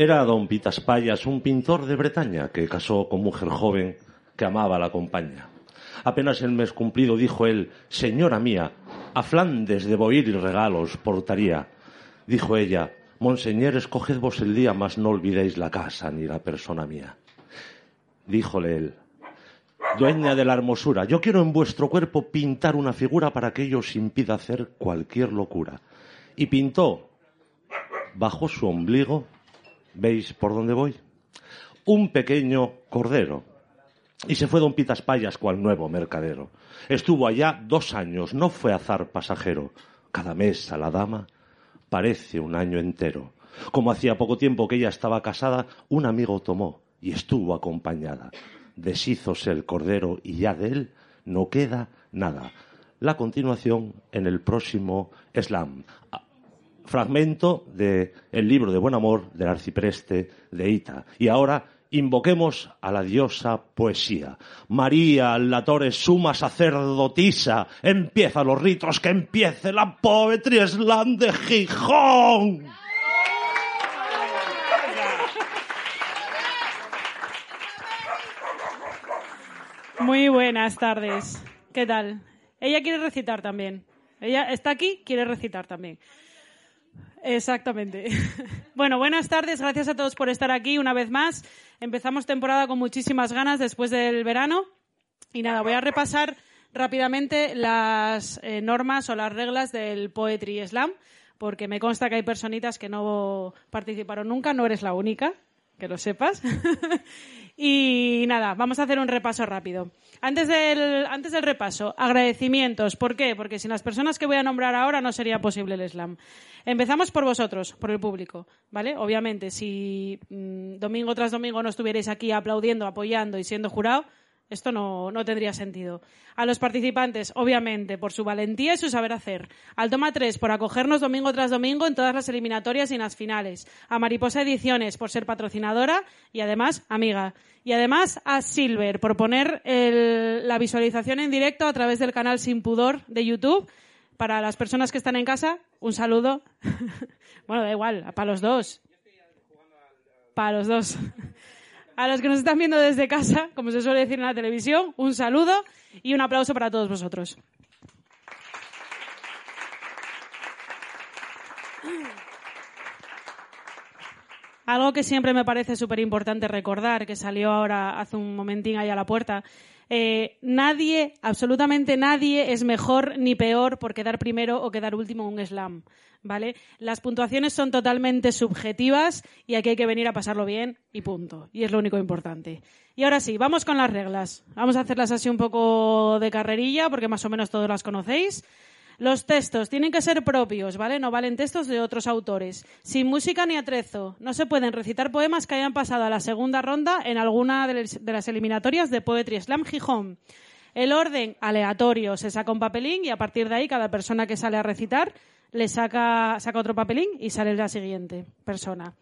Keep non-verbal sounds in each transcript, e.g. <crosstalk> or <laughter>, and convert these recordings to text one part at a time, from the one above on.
Era don Pitas Payas, un pintor de Bretaña que casó con mujer joven que amaba la compañía. Apenas el mes cumplido dijo él, Señora mía, a Flandes debo ir y regalos portaría. Dijo ella, Monseñor, escoged vos el día, mas no olvidéis la casa ni la persona mía. Díjole él, Dueña de la hermosura, yo quiero en vuestro cuerpo pintar una figura para que ello os impida hacer cualquier locura. Y pintó bajo su ombligo ¿Veis por dónde voy? Un pequeño cordero. Y se fue don Pitas Payas cual nuevo mercadero. Estuvo allá dos años, no fue azar pasajero. Cada mes a la dama parece un año entero. Como hacía poco tiempo que ella estaba casada, un amigo tomó y estuvo acompañada. Deshízose el cordero y ya de él no queda nada. La continuación en el próximo slam fragmento del libro de buen amor del arcipreste de Ita. Y ahora invoquemos a la diosa poesía. María, la torre suma sacerdotisa, empieza los ritos, que empiece la poetry slam de Gijón. Muy buenas tardes. ¿Qué tal? Ella quiere recitar también. Ella está aquí, quiere recitar también. Exactamente. <laughs> Bueno, buenas tardes, gracias a todos por estar aquí una vez más. Empezamos temporada con muchísimas ganas después del verano. Y nada, voy a repasar rápidamente las eh, normas o las reglas del Poetry Slam, porque me consta que hay personitas que no participaron nunca, no eres la única, que lo sepas. <laughs> y nada, vamos a hacer un repaso rápido. Antes del, antes del repaso, agradecimientos. ¿Por qué? Porque sin las personas que voy a nombrar ahora no sería posible el slam. Empezamos por vosotros, por el público, ¿vale? Obviamente, si mm, domingo tras domingo no estuvierais aquí aplaudiendo, apoyando y siendo jurado, esto no, no, tendría sentido. A los participantes, obviamente, por su valentía y su saber hacer. Al Toma 3, por acogernos domingo tras domingo en todas las eliminatorias y en las finales. A Mariposa Ediciones, por ser patrocinadora y además amiga. Y además a Silver, por poner el, la visualización en directo a través del canal Sin Pudor de YouTube. Para las personas que están en casa, un saludo. <laughs> bueno, da igual, para los dos. Para los dos. A los que nos están viendo desde casa, como se suele decir en la televisión, un saludo y un aplauso para todos vosotros. Algo que siempre me parece súper importante recordar, que salió ahora hace un momentín ahí a la puerta, eh, nadie, absolutamente nadie, es mejor ni peor por quedar primero o quedar último en un slam. ¿Vale? Las puntuaciones son totalmente subjetivas y aquí hay que venir a pasarlo bien y punto. Y es lo único importante. Y ahora sí, vamos con las reglas. Vamos a hacerlas así un poco de carrerilla porque más o menos todos las conocéis. Los textos tienen que ser propios, ¿vale? No valen textos de otros autores. Sin música ni atrezo. No se pueden recitar poemas que hayan pasado a la segunda ronda en alguna de las eliminatorias de Poetry Slam Gijón. El orden aleatorio se saca un papelín y a partir de ahí cada persona que sale a recitar le saca, saca otro papelín y sale la siguiente persona.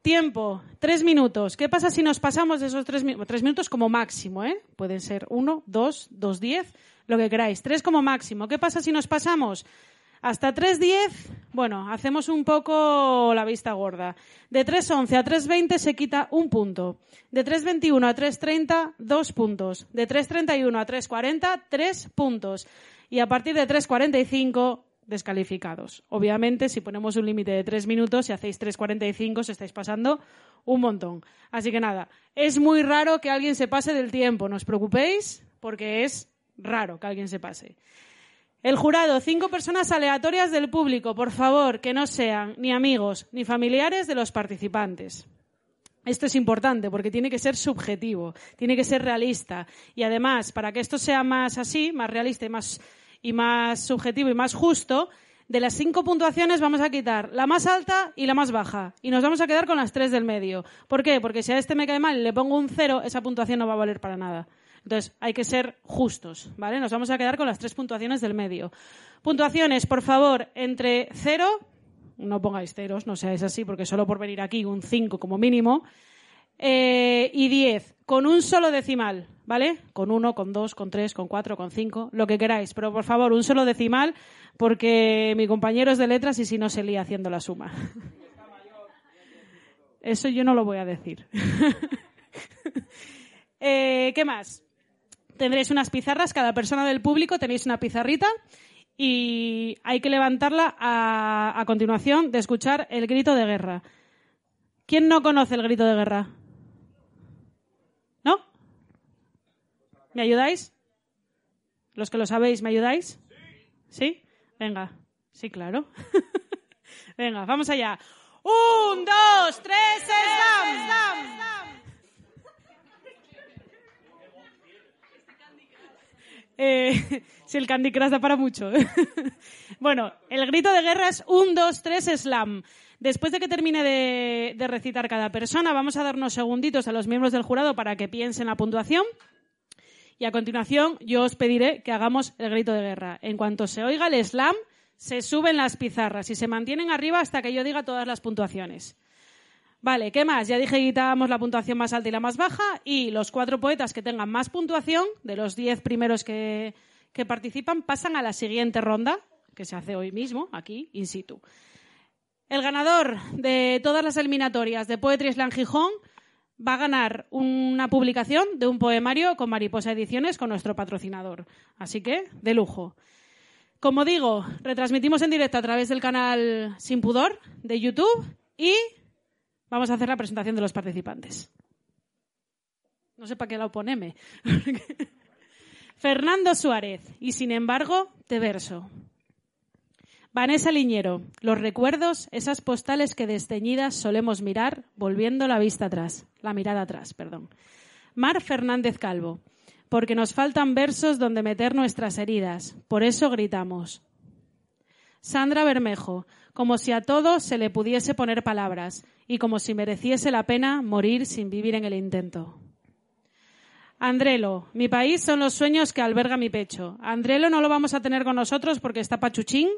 Tiempo, tres minutos. ¿Qué pasa si nos pasamos de esos tres? Tres minutos como máximo, ¿eh? Pueden ser uno, dos, dos, diez lo que queráis. Tres como máximo. ¿Qué pasa si nos pasamos? Hasta 3.10, bueno, hacemos un poco la vista gorda. De 3.11 a 3.20 se quita un punto. De 3.21 a 3.30, dos puntos. De 3.31 a 3.40, tres puntos. Y a partir de 3.45, descalificados. Obviamente, si ponemos un límite de tres minutos, si hacéis 3.45, os estáis pasando un montón. Así que nada, es muy raro que alguien se pase del tiempo. No os preocupéis, porque es raro que alguien se pase. El jurado, cinco personas aleatorias del público, por favor, que no sean ni amigos ni familiares de los participantes. Esto es importante porque tiene que ser subjetivo, tiene que ser realista. Y además, para que esto sea más así, más realista y más, y más subjetivo y más justo, de las cinco puntuaciones vamos a quitar la más alta y la más baja. Y nos vamos a quedar con las tres del medio. ¿Por qué? Porque si a este me cae mal y le pongo un cero, esa puntuación no va a valer para nada. Entonces, hay que ser justos, ¿vale? Nos vamos a quedar con las tres puntuaciones del medio. Puntuaciones, por favor, entre cero, no pongáis ceros, no seáis así, porque solo por venir aquí un 5 como mínimo, eh, y 10, con un solo decimal, ¿vale? Con uno, con dos, con tres, con cuatro, con cinco, lo que queráis, pero por favor, un solo decimal, porque mi compañero es de letras y si no se lía haciendo la suma. <laughs> Eso yo no lo voy a decir. <laughs> Eh, ¿Qué más? Tendréis unas pizarras, cada persona del público tenéis una pizarrita y hay que levantarla a, a continuación de escuchar el grito de guerra. ¿Quién no conoce el grito de guerra? ¿No? ¿Me ayudáis? Los que lo sabéis, ¿me ayudáis? ¿Sí? Venga. Sí, claro. <laughs> Venga, vamos allá. Un, dos, tres, slam. Eh, <laughs> si el Candy Crush da para mucho. <laughs> bueno, el grito de guerra es un, dos, tres, slam. Después de que termine de, de, recitar cada persona, vamos a dar unos segunditos a los miembros del jurado para que piensen la puntuación. Y a continuación, yo os pediré que hagamos el grito de guerra. En cuanto se oiga el slam, se suben las pizarras y se mantienen arriba hasta que yo diga todas las puntuaciones. Vale, ¿qué más? Ya dije que quitábamos la puntuación más alta y la más baja y los cuatro poetas que tengan más puntuación, de los diez primeros que, que participan, pasan a la siguiente ronda, que se hace hoy mismo, aquí, in situ. El ganador de todas las eliminatorias de Poetry Slam Gijón va a ganar una publicación de un poemario con Mariposa Ediciones con nuestro patrocinador. Así que, de lujo. Como digo, retransmitimos en directo a través del canal Sin Pudor de YouTube y vamos a hacer la presentación de los participantes. No sé para qué la oponeme. <laughs> Fernando Suárez. Y sin embargo, te verso. Vanessa Liñero. Los recuerdos, esas postales que desteñidas solemos mirar, volviendo la vista atrás. La mirada atrás, perdón. Mar Fernández Calvo porque nos faltan versos donde meter nuestras heridas. Por eso gritamos. Sandra Bermejo, como si a todo se le pudiese poner palabras y como si mereciese la pena morir sin vivir en el intento. Andrelo, mi país son los sueños que alberga mi pecho. Andrelo no lo vamos a tener con nosotros porque está pachuchín.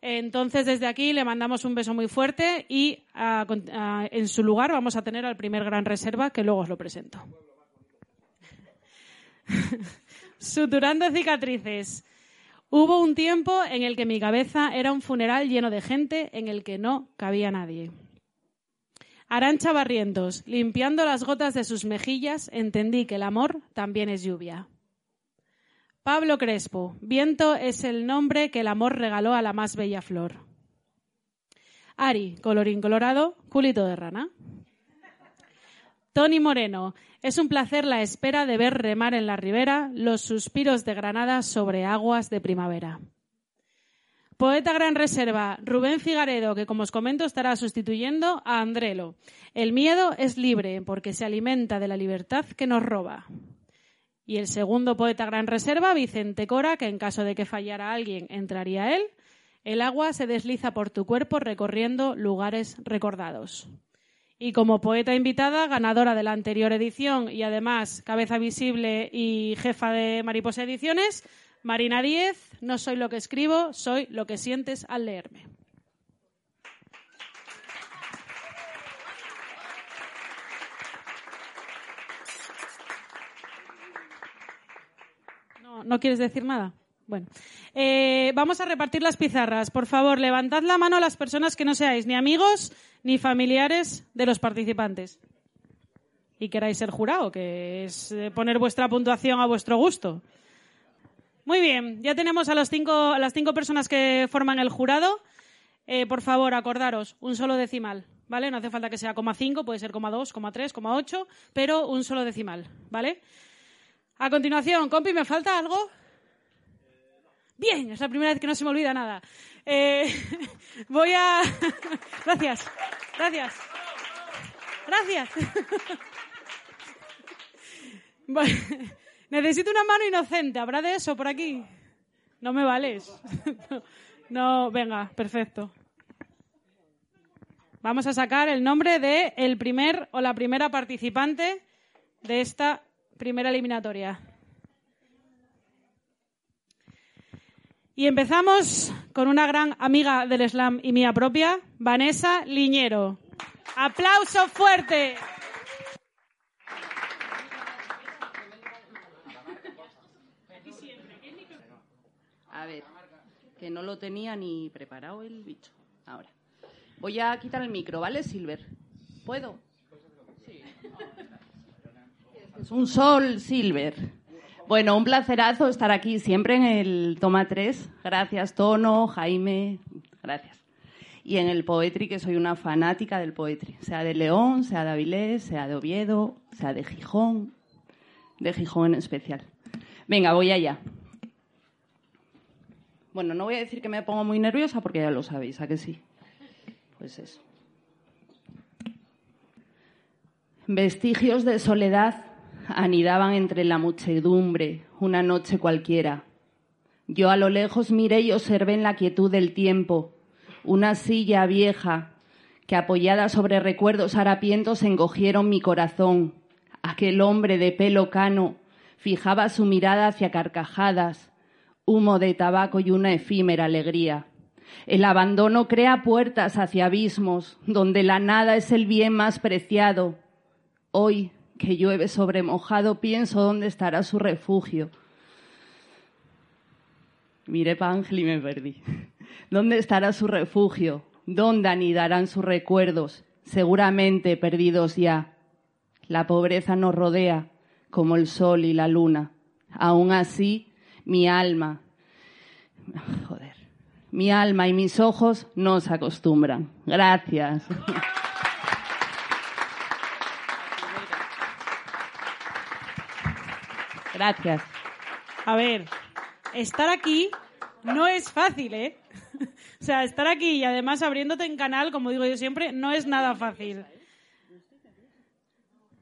Entonces, desde aquí le mandamos un beso muy fuerte y en su lugar vamos a tener al primer gran reserva que luego os lo presento. <laughs> Suturando cicatrices. Hubo un tiempo en el que mi cabeza era un funeral lleno de gente en el que no cabía nadie. Arancha Barrientos, limpiando las gotas de sus mejillas, entendí que el amor también es lluvia. Pablo Crespo, viento es el nombre que el amor regaló a la más bella flor. Ari, colorín colorado, culito de rana. Tony Moreno, es un placer la espera de ver remar en la ribera los suspiros de Granada sobre aguas de primavera. Poeta Gran Reserva, Rubén Figaredo, que como os comento estará sustituyendo a Andrelo. El miedo es libre porque se alimenta de la libertad que nos roba. Y el segundo poeta Gran Reserva, Vicente Cora, que en caso de que fallara alguien entraría él. El agua se desliza por tu cuerpo recorriendo lugares recordados. Y como poeta invitada, ganadora de la anterior edición y además cabeza visible y jefa de Mariposa Ediciones, Marina Díez, no soy lo que escribo, soy lo que sientes al leerme. No, ¿no quieres decir nada? Bueno, eh, vamos a repartir las pizarras. Por favor, levantad la mano a las personas que no seáis ni amigos ni familiares de los participantes. Y queráis ser jurado, que es eh, poner vuestra puntuación a vuestro gusto. Muy bien, ya tenemos a, los cinco, a las cinco personas que forman el jurado. Eh, por favor, acordaros, un solo decimal, ¿vale? No hace falta que sea coma cinco, puede ser coma dos, coma tres, coma ocho, pero un solo decimal, ¿vale? A continuación, compi, ¿me falta algo? Bien, es la primera vez que no se me olvida nada. Eh, <laughs> voy a. <laughs> gracias, gracias. Gracias. <laughs> necesito una mano inocente. ¿Habrá de eso por aquí? No me vales. no, venga, perfecto. Vamos a sacar el nombre de el primer o la primera participante de esta primera eliminatoria. Y empezamos con una gran amiga del slam y mía propia, Vanessa Liñero. Aplauso fuerte. A ver, que no lo tenía ni preparado el bicho. Ahora. Voy a quitar el micro, ¿vale, Silver? ¿Puedo? Es un sol silver. Bueno, un placerazo estar aquí siempre en el Toma 3. Gracias, Tono, Jaime, gracias. Y en el Poetry, que soy una fanática del Poetry, sea de León, sea de Avilés, sea de Oviedo, sea de Gijón, de Gijón en especial. Venga, voy allá. Bueno, no voy a decir que me pongo muy nerviosa porque ya lo sabéis, ¿a que sí? Pues eso. Vestigios de soledad anidaban entre la muchedumbre una noche cualquiera. Yo a lo lejos miré y observé en la quietud del tiempo una silla vieja que apoyada sobre recuerdos harapientos encogieron mi corazón. Aquel hombre de pelo cano fijaba su mirada hacia carcajadas, humo de tabaco y una efímera alegría. El abandono crea puertas hacia abismos, donde la nada es el bien más preciado. Hoy, que llueve sobre mojado, pienso dónde estará su refugio. Miré para Ángel y me perdí. <laughs> ¿Dónde estará su refugio? ¿Dónde anidarán sus recuerdos? Seguramente perdidos ya. La pobreza nos rodea como el sol y la luna. Aún así, mi alma, joder, mi alma y mis ojos no se acostumbran. Gracias. <laughs> Gracias. A ver, estar aquí no es fácil, ¿eh? <laughs> o sea, estar aquí y además abriéndote en canal, como digo yo siempre, no es nada fácil.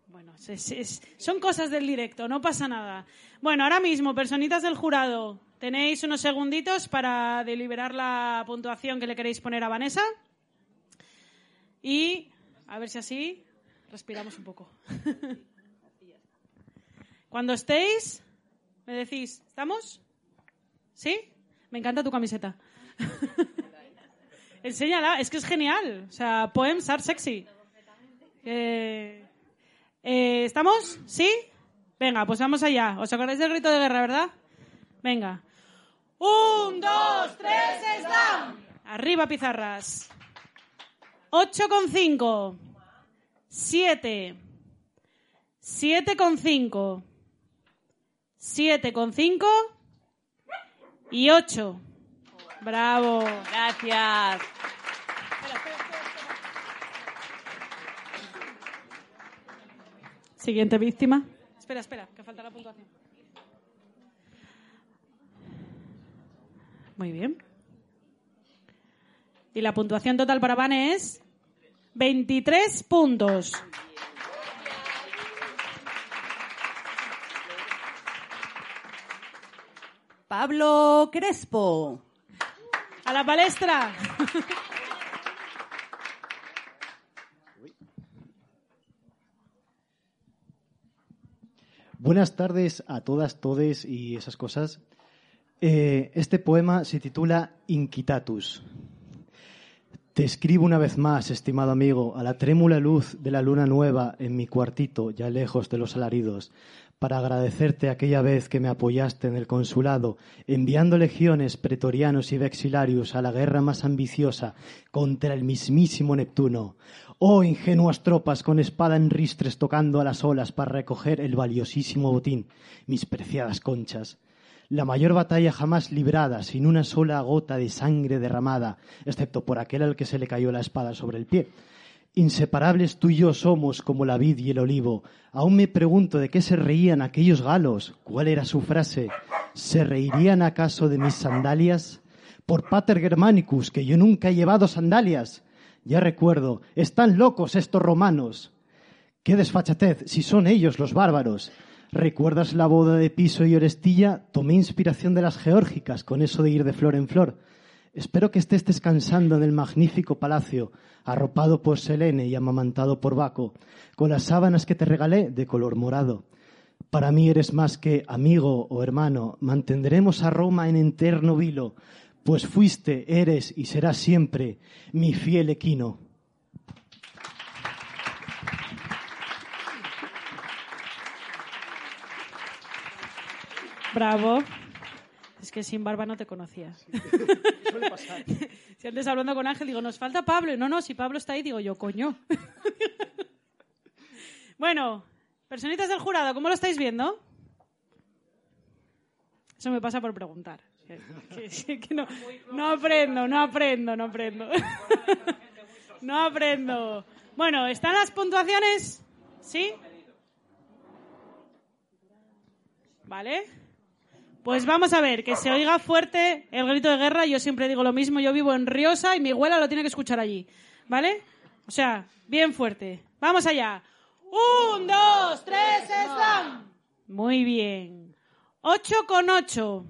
Bueno, son cosas del directo, no pasa nada. Bueno, ahora mismo, personitas del jurado, tenéis unos segunditos para deliberar la puntuación que le queréis poner a Vanessa. Y a ver si así respiramos un poco. <laughs> Cuando estéis, me decís, ¿estamos? ¿Sí? Me encanta tu camiseta. <laughs> Enséñala, es que es genial. O sea, poems are sexy. Eh, ¿Estamos? ¿Sí? Venga, pues vamos allá. ¿Os acordáis del grito de guerra, verdad? Venga. Un, dos, tres, están. Arriba, pizarras. Ocho con cinco. Siete. Siete con cinco. Siete con cinco y ocho. Bravo. Gracias. Siguiente víctima. Espera, espera, que falta la puntuación. Muy bien. Y la puntuación total para Vane es 23 puntos. Pablo Crespo. A la palestra. Buenas tardes a todas, todes y esas cosas. Eh, este poema se titula Inquitatus. Te escribo una vez más, estimado amigo, a la trémula luz de la luna nueva en mi cuartito, ya lejos de los alaridos, para agradecerte aquella vez que me apoyaste en el consulado, enviando legiones, pretorianos y vexilarios a la guerra más ambiciosa contra el mismísimo Neptuno. Oh ingenuas tropas con espada en ristres tocando a las olas para recoger el valiosísimo botín, mis preciadas conchas. La mayor batalla jamás librada, sin una sola gota de sangre derramada, excepto por aquel al que se le cayó la espada sobre el pie Inseparables tú y yo somos como la vid y el olivo. Aún me pregunto de qué se reían aquellos galos. ¿Cuál era su frase? ¿Se reirían acaso de mis sandalias? Por Pater Germanicus, que yo nunca he llevado sandalias. Ya recuerdo, están locos estos romanos. Qué desfachatez, si son ellos los bárbaros. ¿Recuerdas la boda de Piso y Orestilla? Tomé inspiración de las geórgicas con eso de ir de flor en flor. Espero que estés descansando en el magnífico palacio, arropado por Selene y amamantado por Baco, con las sábanas que te regalé de color morado. Para mí eres más que amigo o hermano, mantendremos a Roma en eterno vilo, pues fuiste, eres y serás siempre mi fiel equino. Bravo. Que sin barba no te conocía. <laughs> <laughs> si antes hablando con Ángel digo, nos falta Pablo. No, no, si Pablo está ahí, digo yo, coño. <laughs> Bueno, personitas del jurado, ¿cómo lo estáis viendo? Eso me pasa por preguntar. Que, que no, no aprendo, no aprendo, no aprendo. No aprendo. Bueno, ¿están las puntuaciones? ¿Sí? ¿Vale? Pues vamos a ver, que se oiga fuerte el grito de guerra. Yo siempre digo lo mismo, yo vivo en Riosa y mi abuela lo tiene que escuchar allí. ¿Vale? O sea, bien fuerte. Vamos allá. Un, dos, tres, están. Muy bien. Ocho con ocho.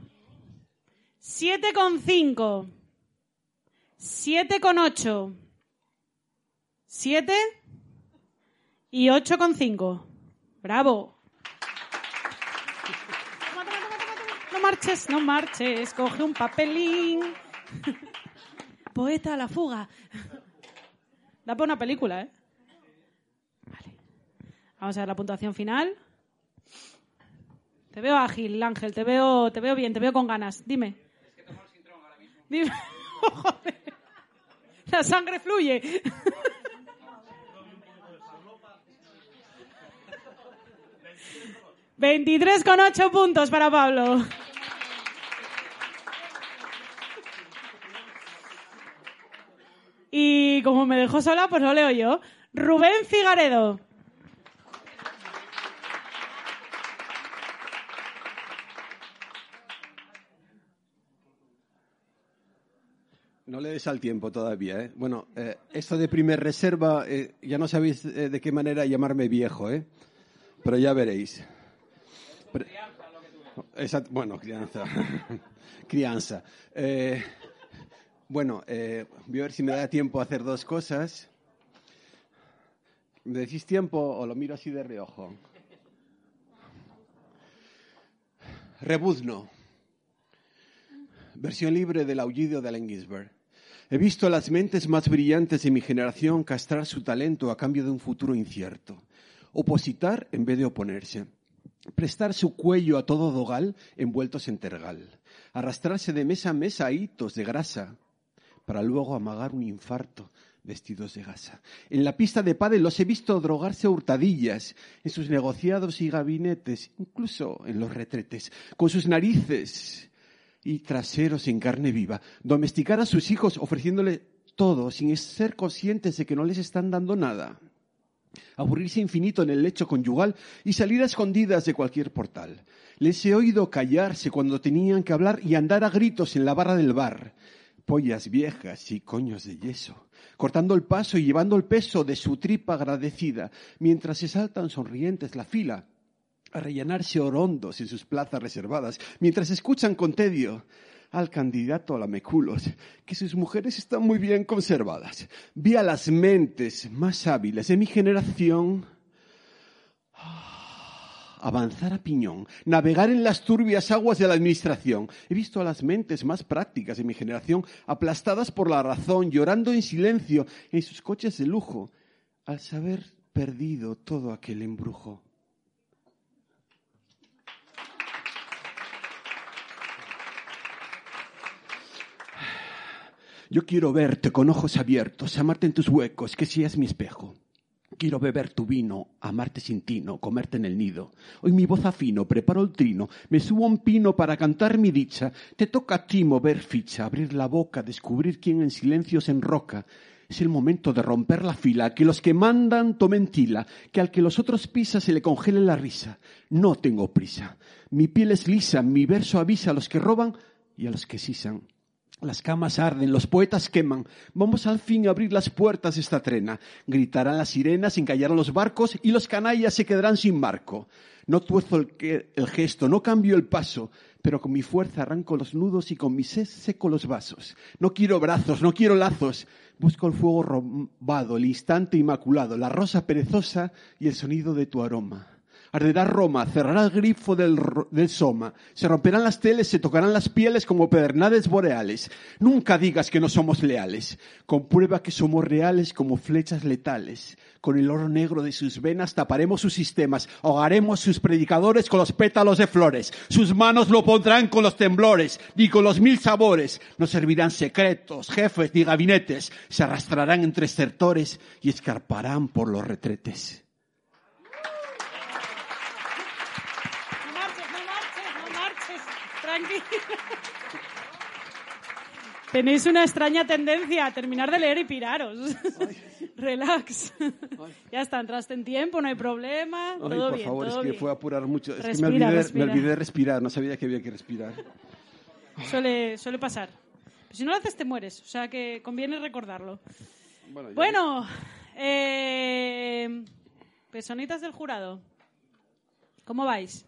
Siete con cinco. Siete con ocho. Siete y ocho con cinco. Bravo. No marches, no marches. Coge un papelín. Poeta a la fuga. Da por una película, ¿eh? Vale. Vamos a ver la puntuación final. Te veo ágil, Ángel. Te veo, te veo bien, te veo con ganas. Dime. Es que tomo el ahora mismo. Dime. <laughs> Joder. La sangre fluye. <laughs> 23,8 puntos para Pablo. Y como me dejó sola, pues lo leo yo. Rubén Figaredo. No le des al tiempo todavía, ¿eh? Bueno, eh, esto de primer reserva, eh, ya no sabéis eh, de qué manera llamarme viejo, ¿eh? Pero ya veréis. Pero, bueno, crianza. <laughs> crianza. Bueno, eh, voy a ver si me da tiempo a hacer dos cosas. ¿Me decís tiempo o lo miro así de reojo? Rebuzno. Versión libre del aullido de Allen Ginsberg. He visto a las mentes más brillantes de mi generación castrar su talento a cambio de un futuro incierto. Opositar en vez de oponerse. Prestar su cuello a todo dogal envueltos en tergal. Arrastrarse de mesa a mesa a hitos de grasa para luego amagar un infarto vestidos de gasa. En la pista de pádel los he visto drogarse a hurtadillas en sus negociados y gabinetes, incluso en los retretes, con sus narices y traseros en carne viva, domesticar a sus hijos ofreciéndole todo sin ser conscientes de que no les están dando nada, aburrirse infinito en el lecho conyugal y salir a escondidas de cualquier portal. Les he oído callarse cuando tenían que hablar y andar a gritos en la barra del bar, pollas viejas y coños de yeso, cortando el paso y llevando el peso de su tripa agradecida, mientras se saltan sonrientes la fila a rellenarse orondos en sus plazas reservadas, mientras escuchan con tedio al candidato a la Meculos que sus mujeres están muy bien conservadas. Vi a las mentes más hábiles de mi generación avanzar a piñón, navegar en las turbias aguas de la administración. He visto a las mentes más prácticas de mi generación aplastadas por la razón, llorando en silencio en sus coches de lujo, al saber perdido todo aquel embrujo. Yo quiero verte con ojos abiertos, amarte en tus huecos, que seas mi espejo. Quiero beber tu vino, amarte sin tino, comerte en el nido. Hoy mi voz afino, preparo el trino, me subo a un pino para cantar mi dicha. Te toca a ti mover ficha, abrir la boca, descubrir quién en silencio se enroca. Es el momento de romper la fila, que los que mandan tomen tila, que al que los otros pisa se le congele la risa. No tengo prisa. Mi piel es lisa, mi verso avisa a los que roban y a los que sisan. Las camas arden, los poetas queman. Vamos al fin a abrir las puertas de esta trena. Gritarán las sirenas, encallarán los barcos y los canallas se quedarán sin marco. No tuerzo el, el, gesto, no cambio el paso, pero con mi fuerza arranco los nudos y con mi sed seco los vasos. No quiero brazos, no quiero lazos. Busco el fuego robado, el instante inmaculado, la rosa perezosa y el sonido de tu aroma. Arderá Roma, cerrará el grifo del, del, Soma, se romperán las teles, se tocarán las pieles como pedernales boreales. Nunca digas que no somos leales. Comprueba que somos reales como flechas letales. Con el oro negro de sus venas taparemos sus sistemas, ahogaremos sus predicadores con los pétalos de flores. Sus manos lo pondrán con los temblores, ni con los mil sabores. No servirán secretos, jefes ni gabinetes. Se arrastrarán entre estertores y escarparán por los retretes. tranquilo. Tenéis una extraña tendencia a terminar de leer y piraros. <laughs> Relax. Ya está, entraste en tiempo, no hay problema. Ay, todo por bien, favor, todo es que fue a apurar mucho. Es que me olvidé, respira. me olvidé de respirar, no sabía que había que respirar. Suele, suele pasar. Pero si no lo haces, te mueres. O sea que conviene recordarlo. Bueno, Bueno, eh, personitas del jurado. ¿Cómo vais?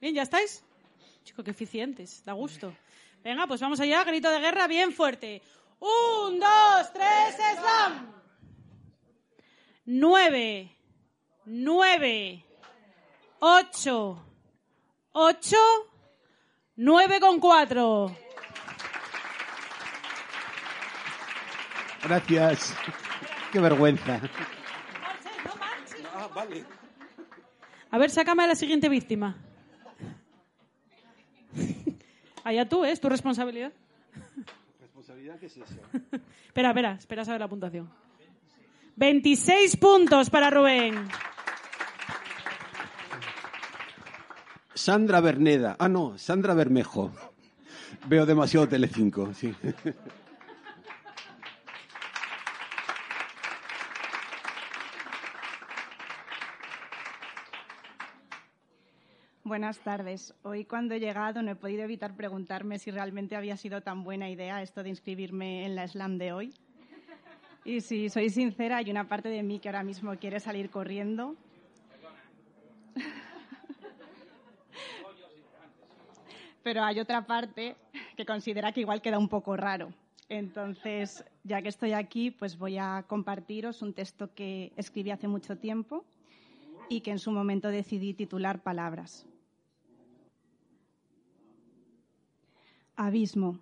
¿Bien, ya estáis? Chico, qué eficientes, da gusto. Venga, pues vamos allá, grito de guerra bien fuerte. Un, dos, tres, slam. Nueve, nueve, ocho, ocho, nueve con cuatro. Gracias. Qué vergüenza. A ver, sácame a la siguiente víctima. Allá tú, ¿eh? es tu responsabilidad. ¿Responsabilidad qué es eso? <laughs> Espera, espera, espera a saber la puntuación. 26 puntos para Rubén. Sandra Berneda. Ah, no, Sandra Bermejo. Veo demasiado Telecinco, sí. <laughs> Buenas tardes. Hoy cuando he llegado no he podido evitar preguntarme si realmente había sido tan buena idea esto de inscribirme en la slam de hoy. Y si soy sincera, hay una parte de mí que ahora mismo quiere salir corriendo. Pero hay otra parte que considera que igual queda un poco raro. Entonces, ya que estoy aquí, pues voy a compartiros un texto que escribí hace mucho tiempo y que en su momento decidí titular Palabras. Abismo,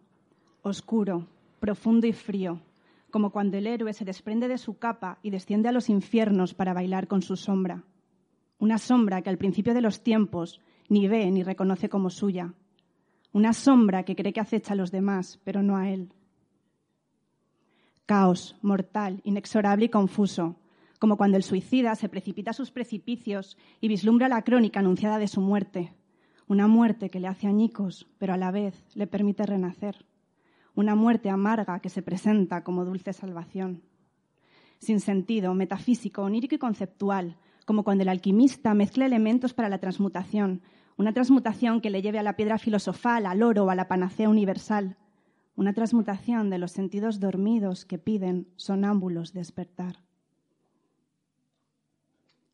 oscuro, profundo y frío, como cuando el héroe se desprende de su capa y desciende a los infiernos para bailar con su sombra. Una sombra que al principio de los tiempos ni ve ni reconoce como suya. Una sombra que cree que acecha a los demás, pero no a él. Caos, mortal, inexorable y confuso, como cuando el suicida se precipita a sus precipicios y vislumbra la crónica anunciada de su muerte. Una muerte que le hace añicos, pero a la vez le permite renacer. Una muerte amarga que se presenta como dulce salvación. Sin sentido, metafísico, onírico y conceptual, como cuando el alquimista mezcla elementos para la transmutación, una transmutación que le lleve a la piedra filosofal, al oro a la panacea universal, una transmutación de los sentidos dormidos que piden sonámbulos despertar.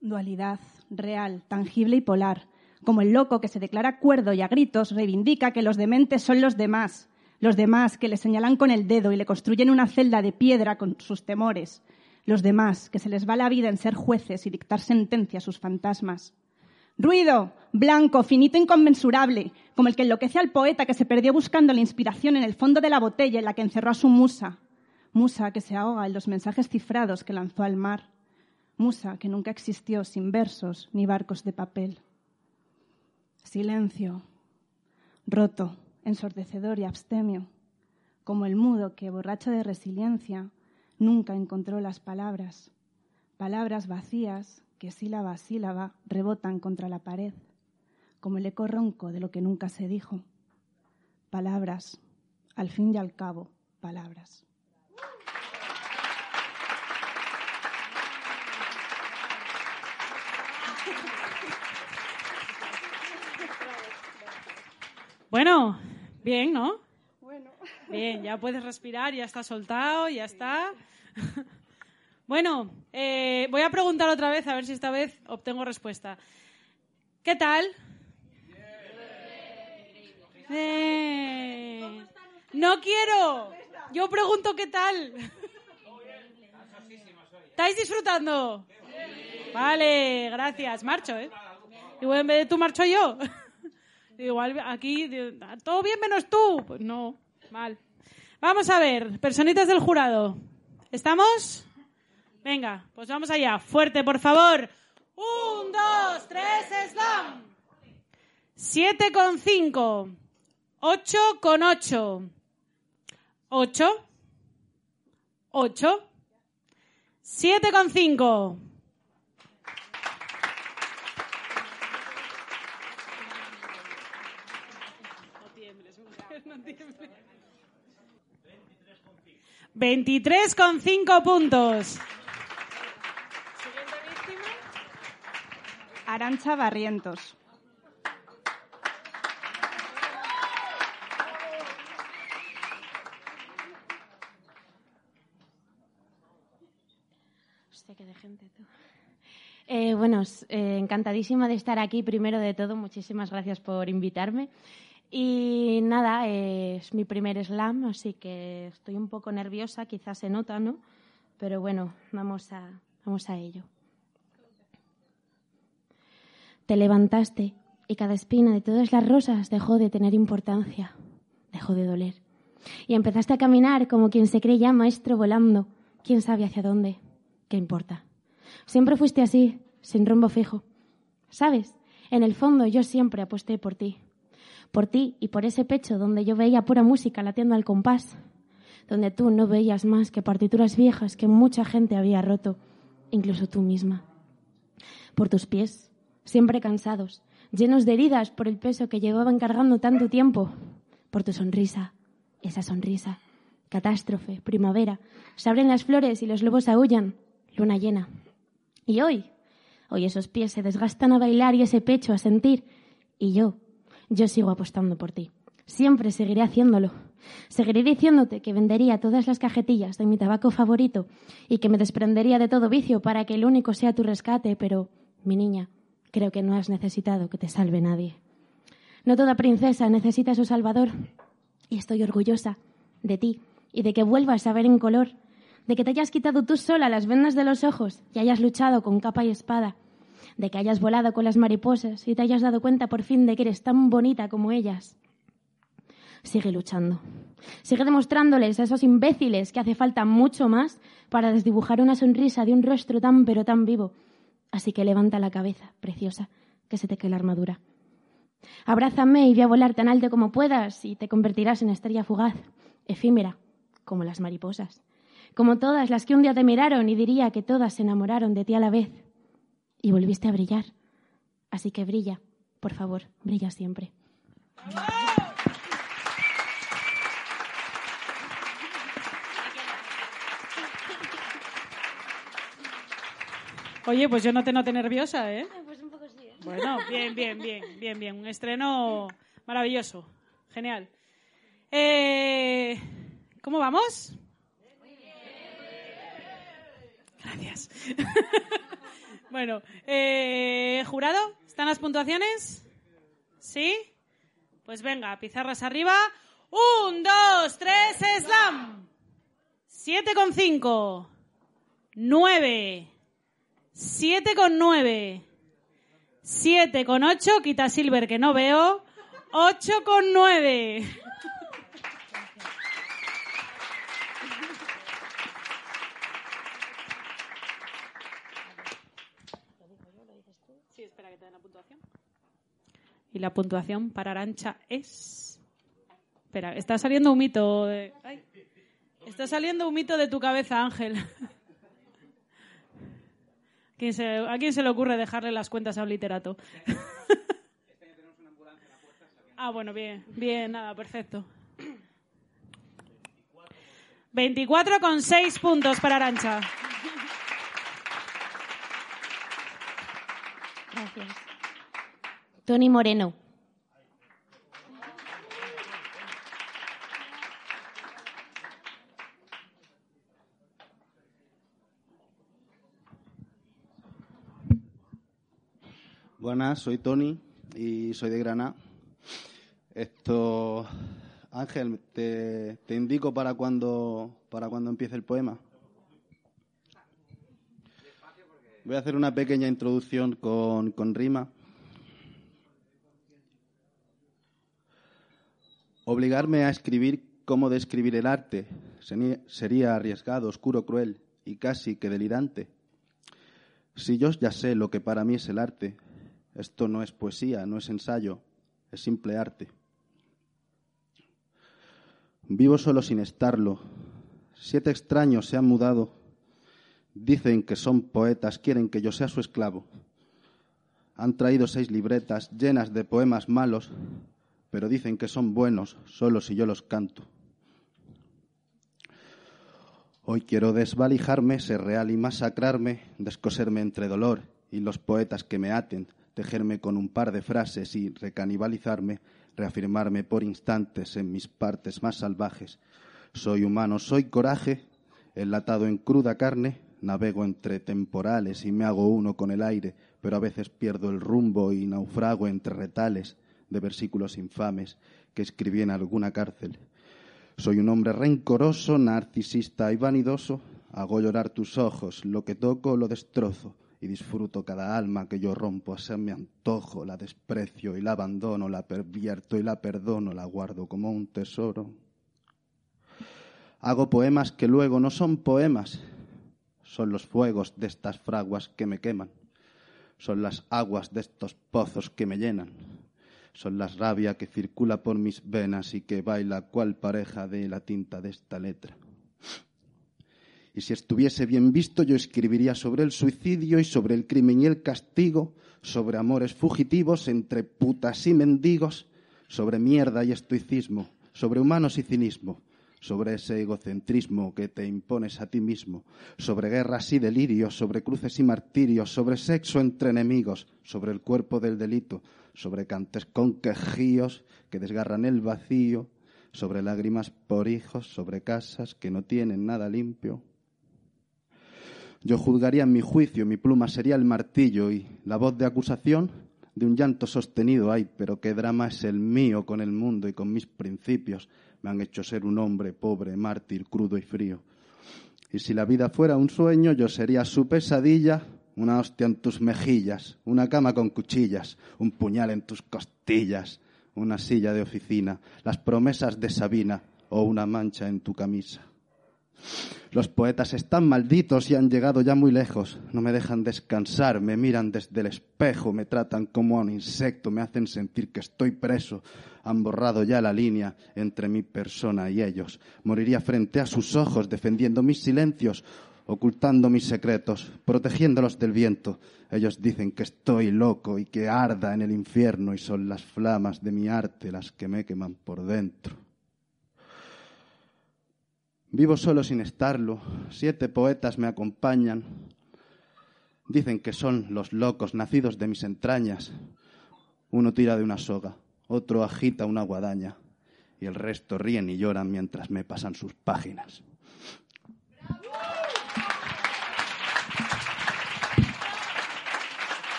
Dualidad, real, tangible y polar, como el loco que se declara cuerdo y a gritos reivindica que los dementes son los demás, los demás que le señalan con el dedo y le construyen una celda de piedra con sus temores, los demás que se les va la vida en ser jueces y dictar sentencia a sus fantasmas. Ruido, blanco, finito, inconmensurable, como el que enloquece al poeta que se perdió buscando la inspiración en el fondo de la botella en la que encerró a su musa. Musa que se ahoga en los mensajes cifrados que lanzó al mar. Musa que nunca existió sin versos ni barcos de papel. Silencio, roto, ensordecedor y abstemio, como el mudo que, borracho de resiliencia, nunca encontró las palabras. Palabras vacías que sílaba a sílaba rebotan contra la pared, como el eco ronco de lo que nunca se dijo. Palabras, al fin y al cabo, palabras. Bueno, bien, ¿no? Bien, ya puedes respirar, ya está soltado, ya está. <laughs> Bueno, eh, voy a preguntar otra vez, a ver si esta vez obtengo respuesta. ¿Qué tal? Eh, no quiero. Yo pregunto qué tal. ¿Estáis disfrutando? Vale, gracias. Marcho, ¿eh? Igual en vez de tú marcho yo. Igual aquí, todo bien menos tú. Pues no, mal. Vamos a ver, personitas del jurado. ¿Estamos? Venga, pues vamos allá. Fuerte, por favor. Un, dos, tres, slam. Siete con cinco. Ocho con ocho. Ocho. Ocho. Siete con cinco. 23,5 puntos. Arancha Barrientos. Hostia, qué de gente tú. Eh, bueno, eh, encantadísima de estar aquí. Primero de todo, muchísimas gracias por invitarme. Y nada, es mi primer slam, así que estoy un poco nerviosa, quizás se nota, ¿no? Pero bueno, vamos a, vamos a ello. Te levantaste y cada espina de todas las rosas dejó de tener importancia, dejó de doler. Y empezaste a caminar como quien se cree ya maestro volando. ¿Quién sabe hacia dónde? ¿Qué importa? Siempre fuiste así, sin rumbo fijo. ¿Sabes? En el fondo yo siempre aposté por ti. Por ti y por ese pecho donde yo veía pura música latiendo al compás. Donde tú no veías más que partituras viejas que mucha gente había roto, incluso tú misma. Por tus pies, siempre cansados, llenos de heridas por el peso que llevaban cargando tanto tiempo. Por tu sonrisa, esa sonrisa. Catástrofe, primavera. Se abren las flores y los lobos aullan. Luna llena. Y hoy, hoy esos pies se desgastan a bailar y ese pecho a sentir. Y yo, yo sigo apostando por ti. Siempre seguiré haciéndolo. Seguiré diciéndote que vendería todas las cajetillas de mi tabaco favorito y que me desprendería de todo vicio para que el único sea tu rescate, pero, mi niña, creo que no has necesitado que te salve nadie. No toda princesa necesita a su salvador. Y estoy orgullosa de ti y de que vuelvas a ver en color, de que te hayas quitado tú sola las vendas de los ojos y hayas luchado con capa y espada, de que hayas volado con las mariposas y te hayas dado cuenta por fin de que eres tan bonita como ellas. Sigue luchando. Sigue demostrándoles a esos imbéciles que hace falta mucho más para desdibujar una sonrisa de un rostro tan pero tan vivo. Así que levanta la cabeza, preciosa, que se te cae la armadura. Abrázame y ve a volar tan alto como puedas y te convertirás en estrella fugaz, efímera, como las mariposas, como todas las que un día te miraron y diría que todas se enamoraron de ti a la vez y volviste a brillar. Así que brilla, por favor, brilla siempre. Oye, pues yo no te noté nerviosa, ¿eh? Pues un poco sí. Bueno, bien, bien, bien, bien, bien. Un estreno maravilloso. Genial. Eh, ¿Cómo vamos? Gracias. Bueno, eh, jurado, ¿están las puntuaciones? ¿Sí? Pues venga, pizarras arriba. Un, dos, tres, slam. Siete con cinco. Nueve. Siete con nueve. Siete con ocho, quita Silver que no veo. Ocho con nueve. Sí, espera que te den la puntuación. Y la puntuación para Arancha es... Espera, está saliendo un mito. de-. Está saliendo un mito de tu cabeza, Ángel. <laughs> ¿Quién se- ¿A quién se le ocurre dejarle las cuentas a un literato? <laughs> ah, bueno, bien, bien, nada, perfecto. 24 con 6 puntos para Arancha. Gracias. Tony Moreno. Buenas, soy Tony y soy de Granada. Esto, Ángel, te, te indico para cuando, para cuando empiece el poema. Voy a hacer una pequeña introducción con, con rima. Obligarme a escribir cómo describir el arte sería arriesgado, oscuro, cruel y casi que delirante. Si yo ya sé lo que para mí es el arte, esto no es poesía, no es ensayo, es simple arte. Vivo solo sin estarlo. Siete extraños se han mudado. Dicen que son poetas, quieren que yo sea su esclavo. Han traído seis libretas llenas de poemas malos. Pero dicen que son buenos solo si yo los canto. Hoy quiero desvalijarme, ser real y masacrarme, descoserme entre dolor y los poetas que me aten, tejerme con un par de frases y recanibalizarme, reafirmarme por instantes en mis partes más salvajes. Soy humano, soy coraje, enlatado en cruda carne, navego entre temporales y me hago uno con el aire, pero a veces pierdo el rumbo y naufrago entre retales de versículos infames que escribí en alguna cárcel. Soy un hombre rencoroso, narcisista y vanidoso. Hago llorar tus ojos, lo que toco lo destrozo y disfruto cada alma que yo rompo, a mi antojo, la desprecio y la abandono, la pervierto y la perdono, la guardo como un tesoro. Hago poemas que luego no son poemas, son los fuegos de estas fraguas que me queman, son las aguas de estos pozos que me llenan son la rabia que circula por mis venas y que baila cual pareja de la tinta de esta letra. Y si estuviese bien visto, yo escribiría sobre el suicidio y sobre el crimen y el castigo, sobre amores fugitivos entre putas y mendigos, sobre mierda y estoicismo, sobre humanos y cinismo, sobre ese egocentrismo que te impones a ti mismo, sobre guerras y delirios, sobre cruces y martirios, sobre sexo entre enemigos, sobre el cuerpo del delito, sobre cantes con quejíos que desgarran el vacío, sobre lágrimas por hijos, sobre casas que no tienen nada limpio. Yo juzgaría en mi juicio, mi pluma sería el martillo y la voz de acusación de un llanto sostenido hay, pero qué drama es el mío con el mundo y con mis principios, me han hecho ser un hombre pobre, mártir, crudo y frío. Y si la vida fuera un sueño, yo sería su pesadilla, una hostia en tus mejillas, una cama con cuchillas, un puñal en tus costillas, una silla de oficina, las promesas de Sabina o una mancha en tu camisa. Los poetas están malditos y han llegado ya muy lejos. No me dejan descansar, me miran desde el espejo, me tratan como a un insecto, me hacen sentir que estoy preso. Han borrado ya la línea entre mi persona y ellos. Moriría frente a sus ojos, defendiendo mis silencios, ocultando mis secretos, protegiéndolos del viento. Ellos dicen que estoy loco y que arda en el infierno y son las flamas de mi arte las que me queman por dentro. Vivo solo sin estarlo. Siete poetas me acompañan. Dicen que son los locos nacidos de mis entrañas. Uno tira de una soga, otro agita una guadaña y el resto ríen y lloran mientras me pasan sus páginas.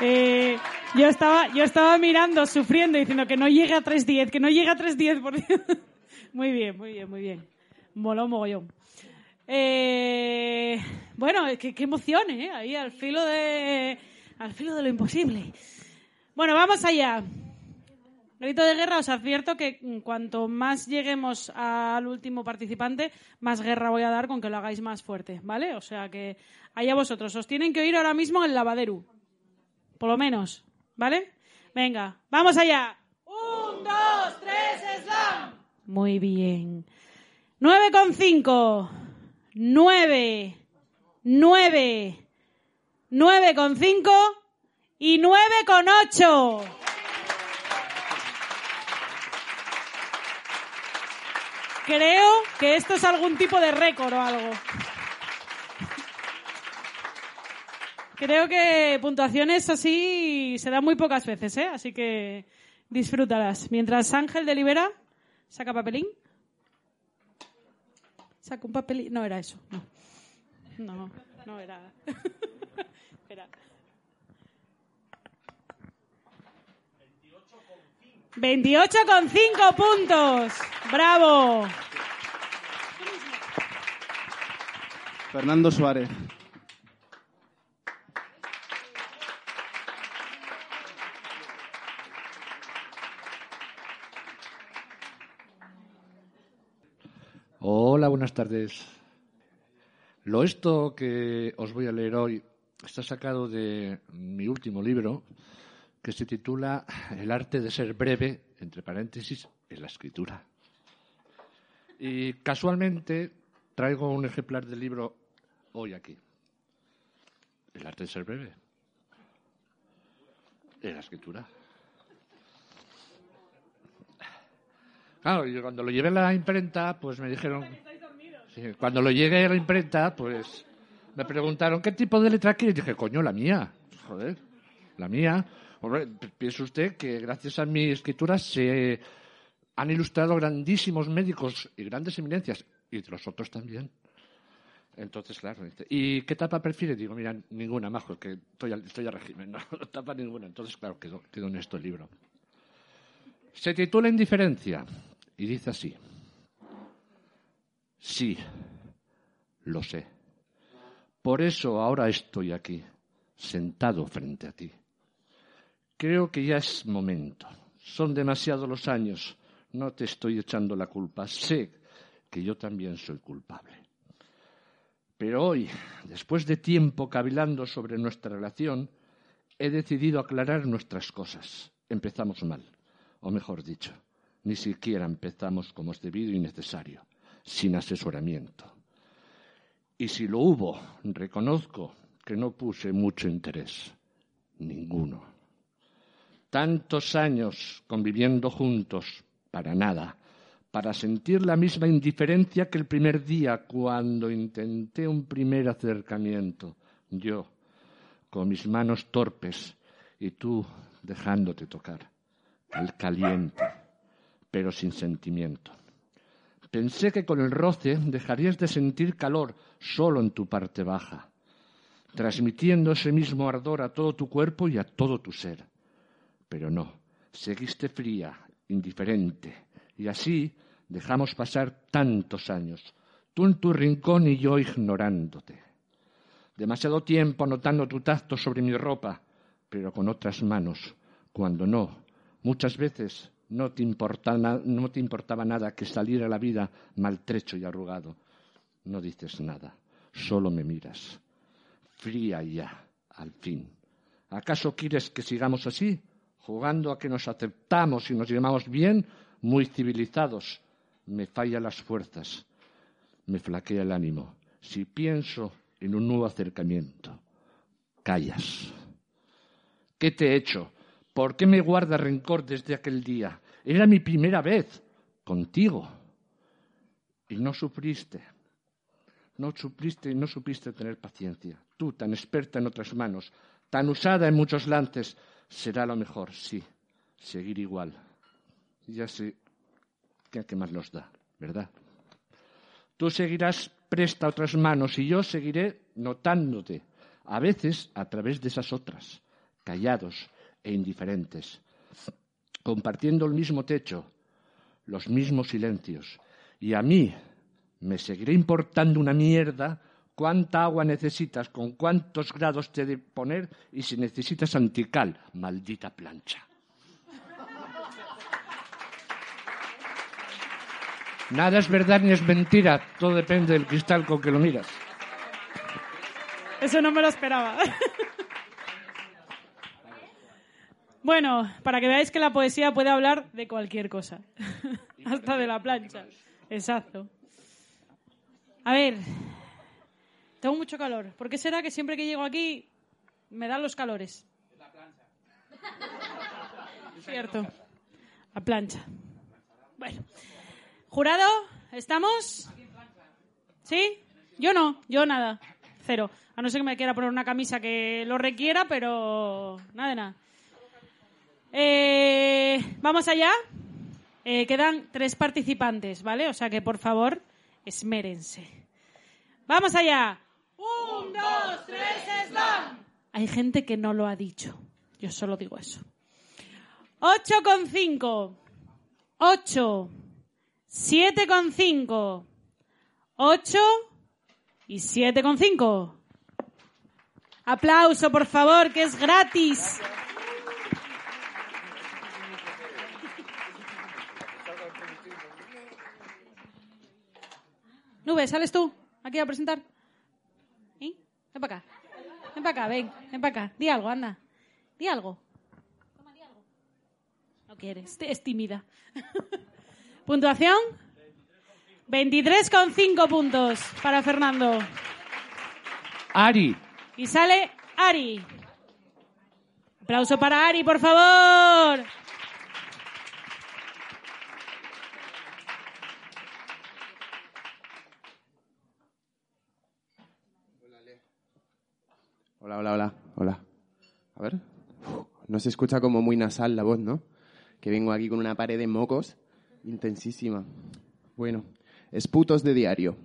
Eh, yo estaba, yo estaba mirando, sufriendo, diciendo que no llegue a 3.10, que no llegue a 3.10. Por... <laughs> muy bien, muy bien, muy bien. Moló mogollón. Eh, bueno, qué, qué emoción, ¿eh? Ahí al filo de, al filo de lo imposible. Bueno, vamos allá. Grito de guerra, os advierto que cuanto más lleguemos al último participante, más guerra voy a dar con que lo hagáis más fuerte, ¿vale? O sea que allá vosotros. Os tienen que oír ahora mismo en el lavadero. Por lo menos. ¿Vale? Venga, vamos allá. Un, dos, tres, slam. Muy bien. Nueve con cinco. Nueve. Nueve. Nueve con cinco. Y nueve con ocho. Creo que esto es algún tipo de récord o algo. Creo que puntuaciones así se dan muy pocas veces, ¿eh? Así que disfrútalas. Mientras Ángel delibera, saca papelín. Saca un papelín. No era eso. No, no, no era. <laughs> Espera. 28,5 puntos. Bravo. Fernando Suárez. Hola, buenas tardes. Lo esto que os voy a leer hoy está sacado de mi último libro, que se titula El arte de ser breve, entre paréntesis, en la escritura. Y casualmente traigo un ejemplar del libro hoy aquí. El arte de ser breve. En la escritura. Claro, y cuando lo llevé a la imprenta, pues me dijeron... Cuando lo llegué a la imprenta, pues me preguntaron, ¿qué tipo de letra quieres? Y dije, coño, la mía. Joder, la mía. Hombre, piense usted que gracias a mi escritura se han ilustrado grandísimos médicos y grandes eminencias, y de los otros también. Entonces, claro, ¿y qué tapa prefiere? Digo, mira, ninguna, majo, que estoy al, estoy a régimen, <laughs> no, no tapa ninguna. Entonces, claro, quedó, quedó en esto el libro. Se titula Indiferencia y dice así. Sí, lo sé. Por eso ahora estoy aquí, sentado frente a ti. Creo que ya es momento. Son demasiados los años. No te estoy echando la culpa. Sé que yo también soy culpable. Pero hoy, después de tiempo cavilando sobre nuestra relación, he decidido aclarar nuestras cosas. Empezamos mal, o mejor dicho, ni siquiera empezamos como es debido y necesario, sin asesoramiento. Y si lo hubo, reconozco que no puse mucho interés, ninguno. Tantos años conviviendo juntos, para nada, para sentir la misma indiferencia que el primer día cuando intenté un primer acercamiento, yo, con mis manos torpes y tú dejándote tocar, al caliente, pero sin sentimiento. Pensé que con el roce dejarías de sentir calor solo en tu parte baja, transmitiendo ese mismo ardor a todo tu cuerpo y a todo tu ser. Pero no, seguiste fría, indiferente, y así dejamos pasar tantos años, tú en tu rincón y yo ignorándote. Demasiado tiempo notando tu tacto sobre mi ropa, pero con otras manos, cuando no, muchas veces no te, no te importaba nada que salir a la vida maltrecho y arrugado. No dices nada, solo me miras. Fría ya, al fin. ¿Acaso quieres que sigamos así, jugando a que nos aceptamos y nos llamamos bien, muy civilizados? Me fallan las fuerzas, me flaquea el ánimo. Si pienso en un nuevo acercamiento, callas. ¿Qué te he hecho? ¿Por qué me guarda rencor desde aquel día? Era mi primera vez contigo. Y no sufriste. No sufriste y no supiste tener paciencia. Tú, tan experta en otras manos, tan usada en muchos lances, será lo mejor, sí, seguir igual. Ya sé qué más nos da, ¿verdad? Tú seguirás presta a otras manos y yo seguiré notándote, a veces a través de esas otras, callados, e indiferentes, compartiendo el mismo techo, los mismos silencios. Y a mí me seguiré importando una mierda cuánta agua necesitas, con cuántos grados te de poner y si necesitas antical, maldita plancha. Nada es verdad ni es mentira, todo depende del cristal con que lo miras. Eso no me lo esperaba. <laughs> Bueno, para que veáis que la poesía puede hablar de cualquier cosa, <laughs> hasta de la plancha. Exacto. A ver, tengo mucho calor. ¿Por qué será que siempre que llego aquí me dan los calores? La <laughs> plancha. Cierto. La plancha. Bueno. ¿Jurado? ¿Estamos? ¿Sí? Yo no, yo nada. Cero. A no ser que me quiera poner una camisa que lo requiera, pero nada de nada. Eh, Vamos allá. Eh, quedan tres participantes, ¿vale? O sea que por favor, esmérense. Vamos allá. Un, dos, tres, slam. Hay gente que no lo ha dicho. Yo solo digo eso. Ocho con cinco. Ocho. Siete con cinco. Ocho y siete con cinco. Aplauso, por favor, que es gratis. Nube, ¿sales tú aquí a presentar? ¿Y? Ven para acá. Ven para acá, ven, ven para acá. Di algo, anda. Di algo. Toma, di algo. No quieres, es tímida. <laughs> ¿Puntuación? 23,5 puntos para Fernando. Ari. Y sale Ari. Aplauso para Ari, por favor. Hola, hola, hola, hola. A ver. No se escucha como muy nasal la voz, ¿no? Que vengo aquí con una pared de mocos intensísima. Bueno, esputos de diario.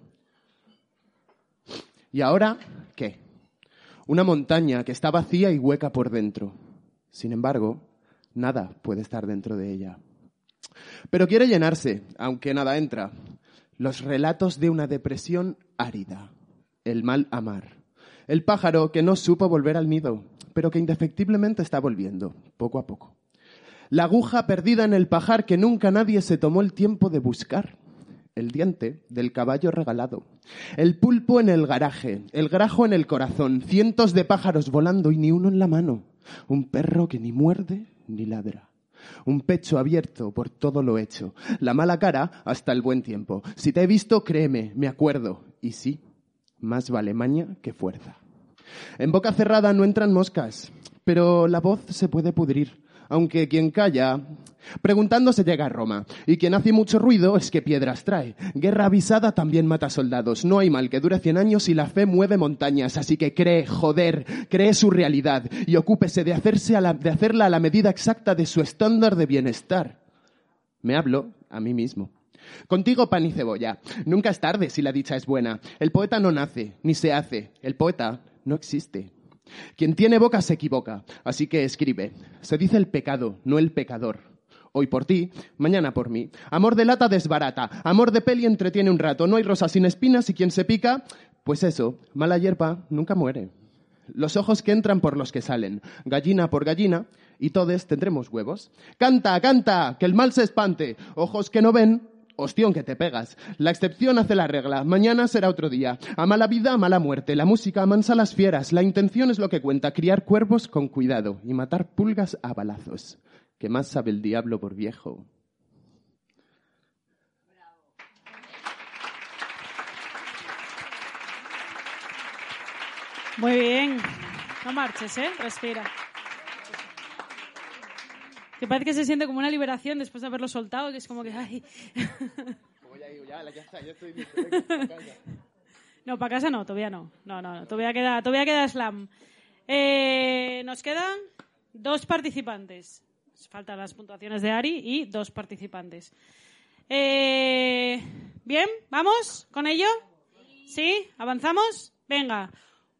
¿Y ahora qué? Una montaña que está vacía y hueca por dentro. Sin embargo, nada puede estar dentro de ella. Pero quiere llenarse, aunque nada entra. Los relatos de una depresión árida. El mal amar. El pájaro que no supo volver al nido, pero que indefectiblemente está volviendo, poco a poco. La aguja perdida en el pajar que nunca nadie se tomó el tiempo de buscar. El diente del caballo regalado. El pulpo en el garaje. El grajo en el corazón. Cientos de pájaros volando y ni uno en la mano. Un perro que ni muerde ni ladra. Un pecho abierto por todo lo hecho. La mala cara hasta el buen tiempo. Si te he visto, créeme, me acuerdo. Y sí, más vale maña que fuerza. En boca cerrada no entran moscas, pero la voz se puede pudrir, aunque quien calla, preguntando se llega a Roma, y quien hace mucho ruido es que piedras trae. Guerra avisada también mata soldados, no hay mal que dure cien años y la fe mueve montañas, así que cree, joder, cree su realidad y ocúpese de, hacerse de hacerla a la medida exacta de su estándar de bienestar. Me hablo a mí mismo. Contigo pan y cebolla. Nunca es tarde si la dicha es buena. El poeta no nace, ni se hace. El poeta no existe. Quien tiene boca se equivoca, así que escribe. Se dice el pecado, no el pecador. Hoy por ti, mañana por mí. Amor de lata desbarata, amor de peli entretiene un rato. No hay rosa sin espinas y quien se pica, pues eso, mala hierba nunca muere. Los ojos que entran por los que salen, gallina por gallina, y todos tendremos huevos. Canta, canta, que el mal se espante. Ojos que no ven, Hostión que te pegas. La excepción hace la regla. Mañana será otro día. A mala vida, a mala muerte. La música amansa las fieras. La intención es lo que cuenta. Criar cuervos con cuidado y matar pulgas a balazos. ¿Qué más sabe el diablo por viejo? Muy bien. No marches, ¿eh? Respira. Que parece que se siente como una liberación después de haberlo soltado, que es como que... Ay. No, para casa no, todavía no. No, no, no, todavía queda, todavía queda slam. Eh, nos quedan dos participantes. Faltan las puntuaciones de Ari y dos participantes. Eh, Bien, ¿vamos con ello? ¿Sí? ¿Avanzamos? Venga.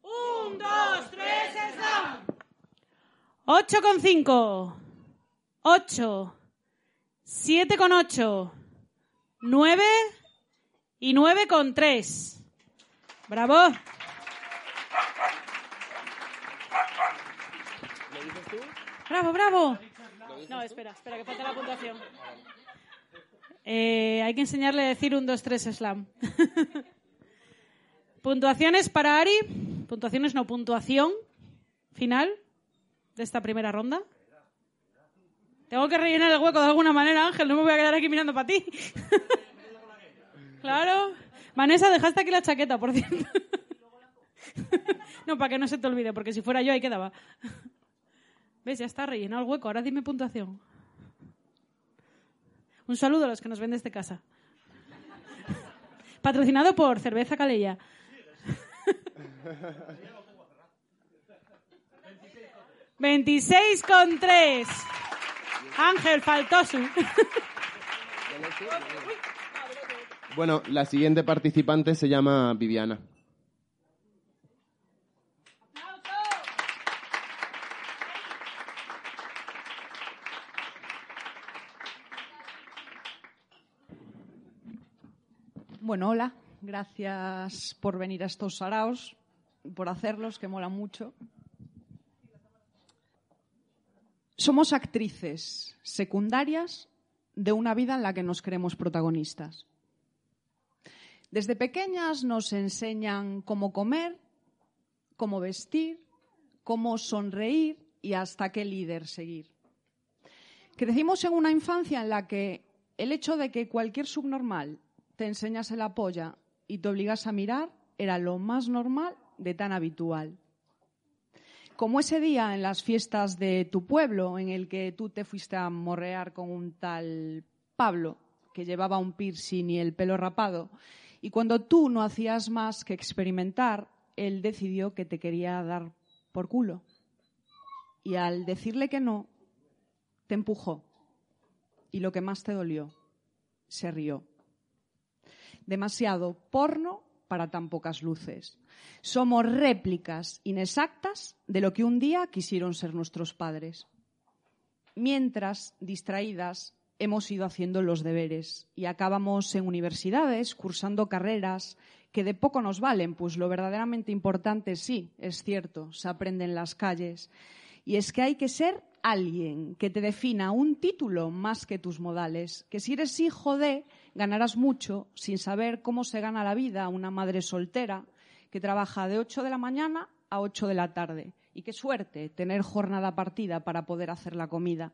Un, dos, tres, slam. Ocho con cinco. Ocho. Siete con ocho. Nueve y nueve con tres. Bravo. Bravo, bravo. No, espera, espera, que falta la puntuación. Eh, hay que enseñarle a decir un, dos, tres, slam. <laughs> Puntuaciones para Ari. Puntuaciones no, puntuación final de esta primera ronda. Tengo que rellenar el hueco de alguna manera, Ángel. No me voy a quedar aquí mirando para ti. <laughs> claro. Vanessa, dejaste aquí la chaqueta, por cierto. <laughs> no, para que no se te olvide, porque si fuera yo ahí quedaba. <laughs> ¿Ves? Ya está rellenado el hueco. Ahora dime puntuación. Un saludo a los que nos ven desde casa. Patrocinado por Cerveza Calella. Con tres. Ángel Faltosu. Bueno, la siguiente participante se llama Viviana. Bueno, hola. Gracias por venir a estos saraos, por hacerlos, que mola mucho. Somos actrices secundarias de una vida en la que nos creemos protagonistas. Desde pequeñas nos enseñan cómo comer, cómo vestir, cómo sonreír y hasta qué líder seguir. Crecimos en una infancia en la que el hecho de que cualquier subnormal te enseñase la polla y te obligas a mirar era lo más normal de tan habitual. Como ese día en las fiestas de tu pueblo en el que tú te fuiste a morrear con un tal Pablo que llevaba un piercing y el pelo rapado y cuando tú no hacías más que experimentar, él decidió que te quería dar por culo. Y al decirle que no, te empujó. Y lo que más te dolió, se rió. Demasiado porno para tan pocas luces. Somos réplicas inexactas de lo que un día quisieron ser nuestros padres. Mientras, distraídas, hemos ido haciendo los deberes y acabamos en universidades cursando carreras que de poco nos valen, pues lo verdaderamente importante sí, es cierto, se aprende en las calles. Y es que hay que ser alguien que te defina un título más que tus modales, que si eres hijo de, ganarás mucho sin saber cómo se gana la vida una madre soltera que trabaja de 8 de la mañana a 8 de la tarde. Y qué suerte tener jornada partida para poder hacer la comida.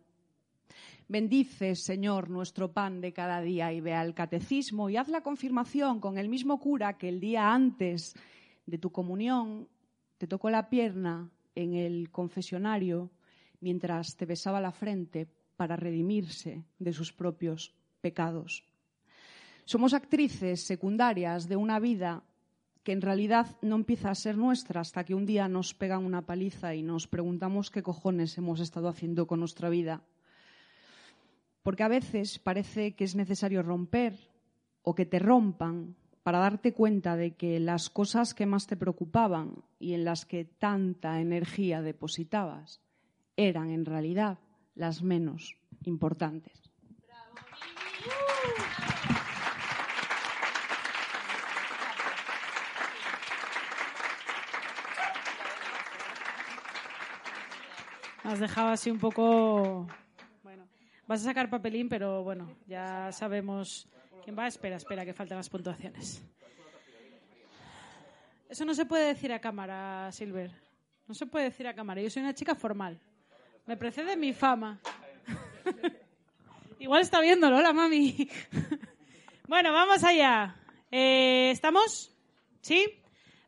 Bendice, Señor, nuestro pan de cada día y ve al catecismo y haz la confirmación con el mismo cura que el día antes de tu comunión te tocó la pierna en el confesionario mientras te besaba la frente para redimirse de sus propios pecados. Somos actrices secundarias de una vida que en realidad no empieza a ser nuestra hasta que un día nos pegan una paliza y nos preguntamos qué cojones hemos estado haciendo con nuestra vida porque a veces parece que es necesario romper o que te rompan para darte cuenta de que las cosas que más te preocupaban y en las que tanta energía depositabas eran en realidad las menos importantes. Has dejado así un poco Vas a sacar papelín, pero bueno, ya sabemos quién va. Espera, espera, que faltan las puntuaciones. Eso no se puede decir a cámara, Silver. No se puede decir a cámara. Yo soy una chica formal. Me precede mi fama. <laughs> Igual está viéndolo, la mami. <laughs> bueno, vamos allá. Eh, ¿Estamos? ¿Sí?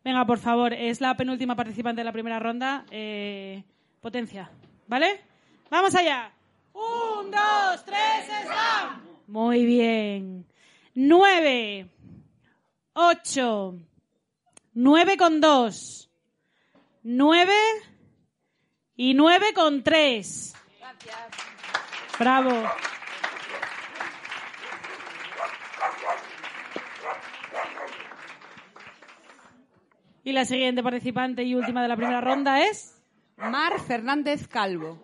Venga, por favor, es la penúltima participante de la primera ronda. Eh, potencia, ¿vale? Vamos allá. Un, dos, tres, están. Muy bien. Nueve. Ocho. Nueve con dos. Nueve. Y nueve con tres. Gracias. Bravo. Y la siguiente participante y última de la primera ronda es Mar Fernández Calvo.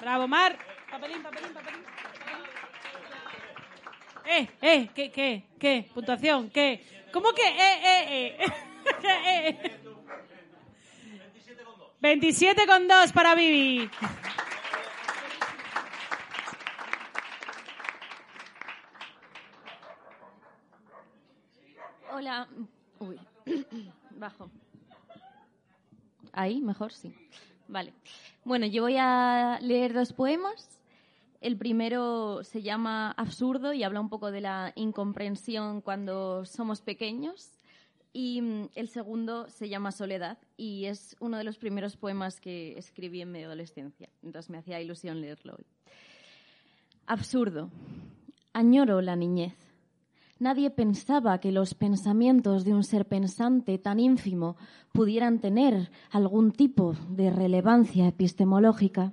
Bravo, Mar. Papelín, papelín, papelín. Eh, eh, ¿qué, qué, qué? Puntuación, ¿qué? ¿Cómo que eh, eh, eh? ¿Qué, <laughs> eh? 27 con 2 para Vivi. Hola. Uy. <coughs> Bajo. Ahí, mejor sí. Vale. Bueno, yo voy a leer dos poemas el primero se llama Absurdo y habla un poco de la incomprensión cuando somos pequeños. Y mm, el segundo se llama Soledad y es uno de los primeros poemas que escribí en mi adolescencia. Entonces me hacía ilusión leerlo hoy. Absurdo. Añoro la niñez. Nadie pensaba que los pensamientos de un ser pensante tan ínfimo pudieran tener algún tipo de relevancia epistemológica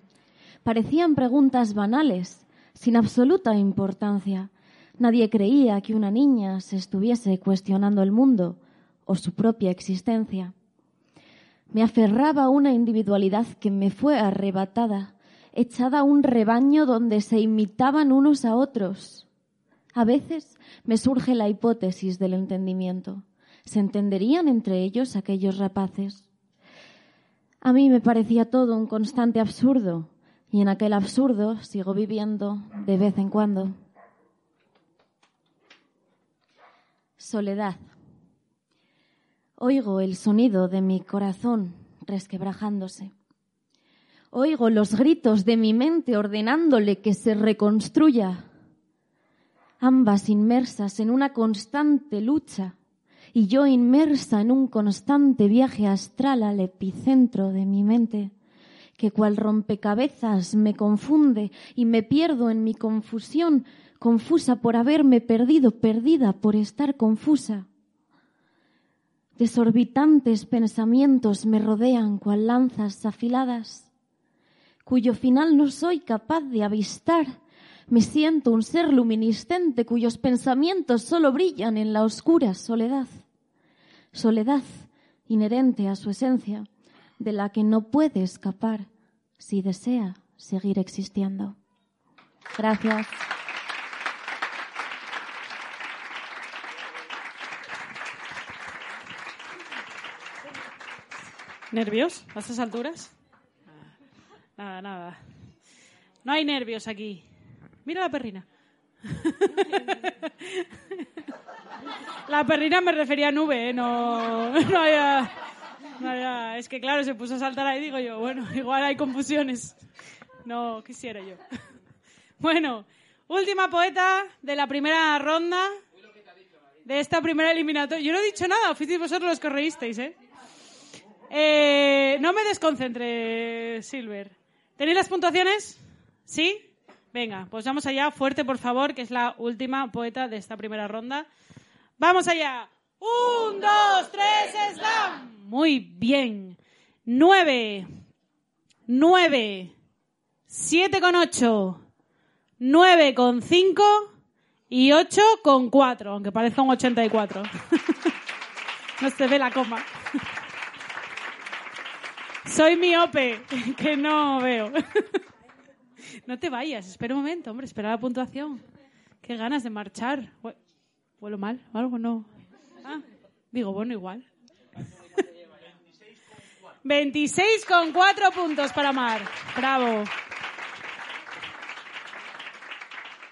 parecían preguntas banales, sin absoluta importancia. Nadie creía que una niña se estuviese cuestionando el mundo o su propia existencia. Me aferraba a una individualidad que me fue arrebatada, echada a un rebaño donde se imitaban unos a otros. A veces me surge la hipótesis del entendimiento. ¿Se entenderían entre ellos aquellos rapaces? A mí me parecía todo un constante absurdo, y en aquel absurdo sigo viviendo de vez en cuando. Soledad. Oigo el sonido de mi corazón resquebrajándose. Oigo los gritos de mi mente ordenándole que se reconstruya. ambas inmersas en una constante lucha y yo inmersa en un constante viaje astral al epicentro de mi mente, que cual rompecabezas me confunde y me pierdo en mi confusión, confusa por haberme perdido, perdida por estar confusa. Desorbitantes pensamientos me rodean cual lanzas afiladas, cuyo final no soy capaz de avistar. Me siento un ser luminiscente cuyos pensamientos solo brillan en la oscura soledad. Soledad inherente a su esencia, de la que no puede escapar si desea seguir existiendo. Gracias. ¿Nervios a estas alturas? Nada, nada. No hay nervios aquí. Mira la perrina. La perrina me refería a nube, ¿eh? no, Es que claro, se puso a saltar ahí, digo yo, bueno, <laughs> igual hay confusiones. No quisiera yo. Bueno, última poeta de la primera ronda de esta primera eliminatoria. Yo no he dicho nada, fuisteis vosotros los que reísteis, ¿eh? Eh, no me desconcentre, Silver. ¿Tenéis las puntuaciones? ¿Sí? Venga, pues vamos allá. Fuerte, por favor, que es la última poeta de esta primera ronda. ¡Vamos allá! ¡Un, dos, tres, slam! Muy bien. Nueve. Nueve. Siete con ocho. Nueve con cinco. Y ocho con cuatro, aunque parezca un ochenta y cuatro. <laughs> no se ve la coma. <laughs> Soy miope, <laughs> que no veo. <laughs> no te vayas, espera un momento, hombre, espera la puntuación. Qué ganas de marchar. ¿Huelo mal o algo? No. Ah, digo, bueno, igual. 26 con 4 puntos para Mar. Bravo.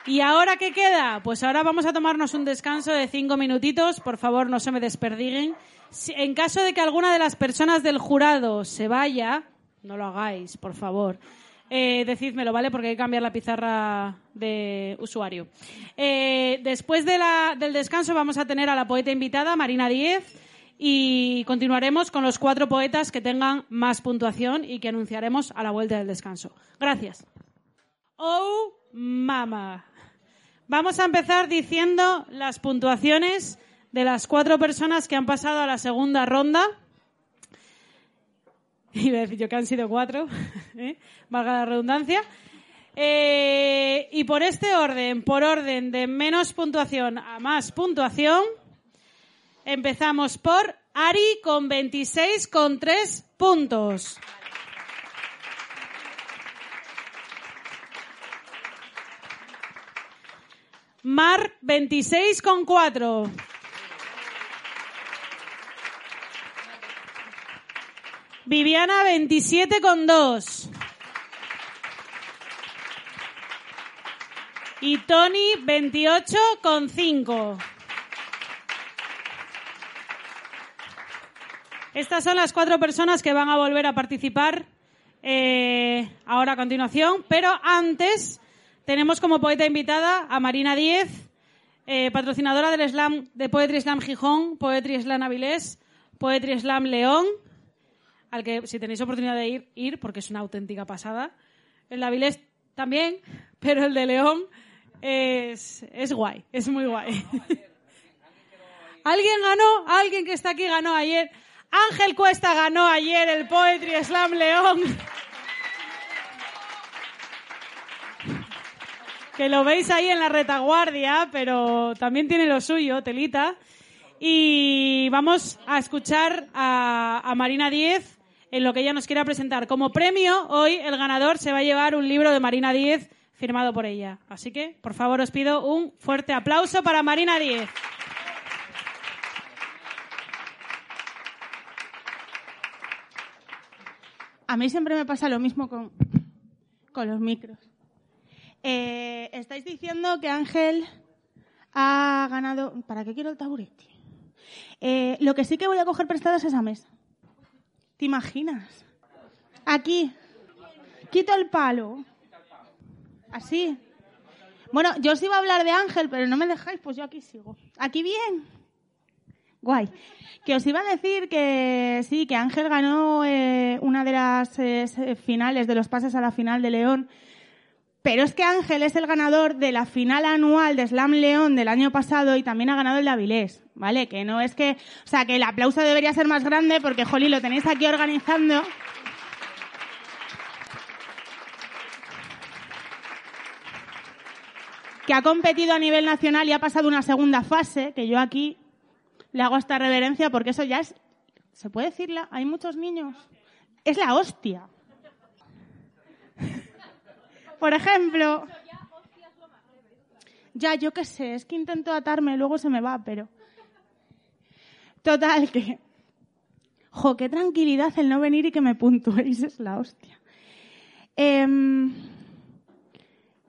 ¿Y ahora qué queda? Pues ahora vamos a tomarnos un descanso de cinco minutitos. Por favor, no se me desperdiguen. En caso de que alguna de las personas del jurado se vaya, no lo hagáis, por favor. Eh, decídmelo, ¿vale? Porque hay que cambiar la pizarra de usuario. Eh, después del descanso vamos a tener a la poeta invitada, Marina Díez, y continuaremos con los cuatro poetas que tengan más puntuación y que anunciaremos a la vuelta del descanso. Gracias. Oh, mama. Vamos a empezar diciendo las puntuaciones de las cuatro personas que han pasado a la segunda ronda. <laughs> Iba a decir yo que han sido cuatro, <laughs> ¿eh? valga la redundancia. Eh, y por este orden, por orden de menos puntuación a más puntuación, empezamos por Ari con 26,3 puntos. Mar 26,4. Viviana 27,2. Y Tony 28,5. Estas son las cuatro personas que van a volver a participar eh, ahora a continuación, pero antes tenemos como poeta invitada a Marina Díez, eh, patrocinadora del Slam de Poetry Slam Gijón, Poetry Slam Avilés, Poetry Slam León, al que si tenéis oportunidad de ir, ir porque es una auténtica pasada. El de Avilés también, <laughs> pero el de León es, es guay, es muy guay. ¿Alguien ganó? ¿Alguien que está aquí ganó ayer? Ángel Cuesta ganó ayer el Poetry Slam León. que lo veis ahí en la retaguardia, pero también tiene lo suyo, telita. Y vamos a escuchar a, a Marina Díez en lo que ella nos quiera presentar. Como premio, hoy el ganador se va a llevar un libro de Marina Díez firmado por ella. Así que, por favor, os pido un fuerte aplauso para Marina Díez. A mí siempre me pasa lo mismo con, con los micros. Eh, estáis diciendo que Ángel ha ganado. ¿Para qué quiero el taburete? Eh, lo que sí que voy a coger prestado es esa mesa. ¿Te imaginas? Aquí. Quito el palo. Así. Bueno, yo os iba a hablar de Ángel, pero no me dejáis, pues yo aquí sigo. Aquí bien. Guay. Que os iba a decir que sí, que Ángel ganó eh, una de las eh, finales, de los pases a la final de León. Pero es que Ángel es el ganador de la final anual de Slam León del año pasado y también ha ganado el de Avilés, ¿vale? Que no es que, o sea, que el aplauso debería ser más grande porque, Joli, lo tenéis aquí organizando. que ha competido a nivel nacional y ha pasado una segunda fase, que yo aquí le hago esta reverencia porque eso ya es, ¿se puede decirla? Hay muchos niños. Es la hostia. Por ejemplo, ya yo qué sé, es que intento atarme, luego se me va, pero... Total, que... Jo, qué tranquilidad el no venir y que me puntuéis, es la hostia. Eh,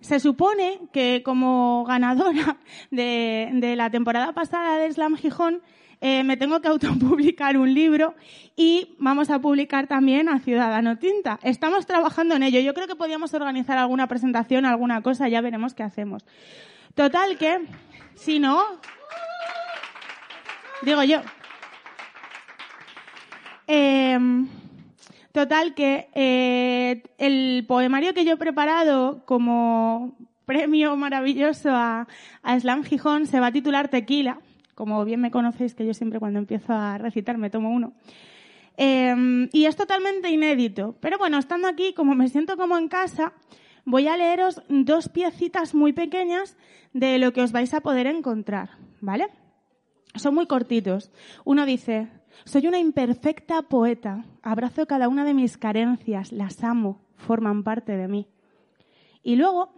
se supone que como ganadora de, la temporada pasada de Slam Gijón, eh, me tengo que autopublicar un libro y vamos a publicar también a Ciudadano Tinta. Estamos trabajando en ello. Yo creo que podríamos organizar alguna presentación, alguna cosa, ya veremos qué hacemos. Total que, si no, digo yo. Eh, Total, que eh, el poemario que yo he preparado como premio maravilloso a, Slam Gijón se va a titular Tequila. Como bien me conocéis, que yo siempre cuando empiezo a recitar me tomo uno. Em, y es totalmente inédito. Pero bueno, estando aquí, como me siento como en casa, voy a leeros dos piecitas muy pequeñas de lo que os vais a poder encontrar, ¿vale? Son muy cortitos. Uno dice, soy una imperfecta poeta. Abrazo cada una de mis carencias, las amo, forman parte de mí. Y luego,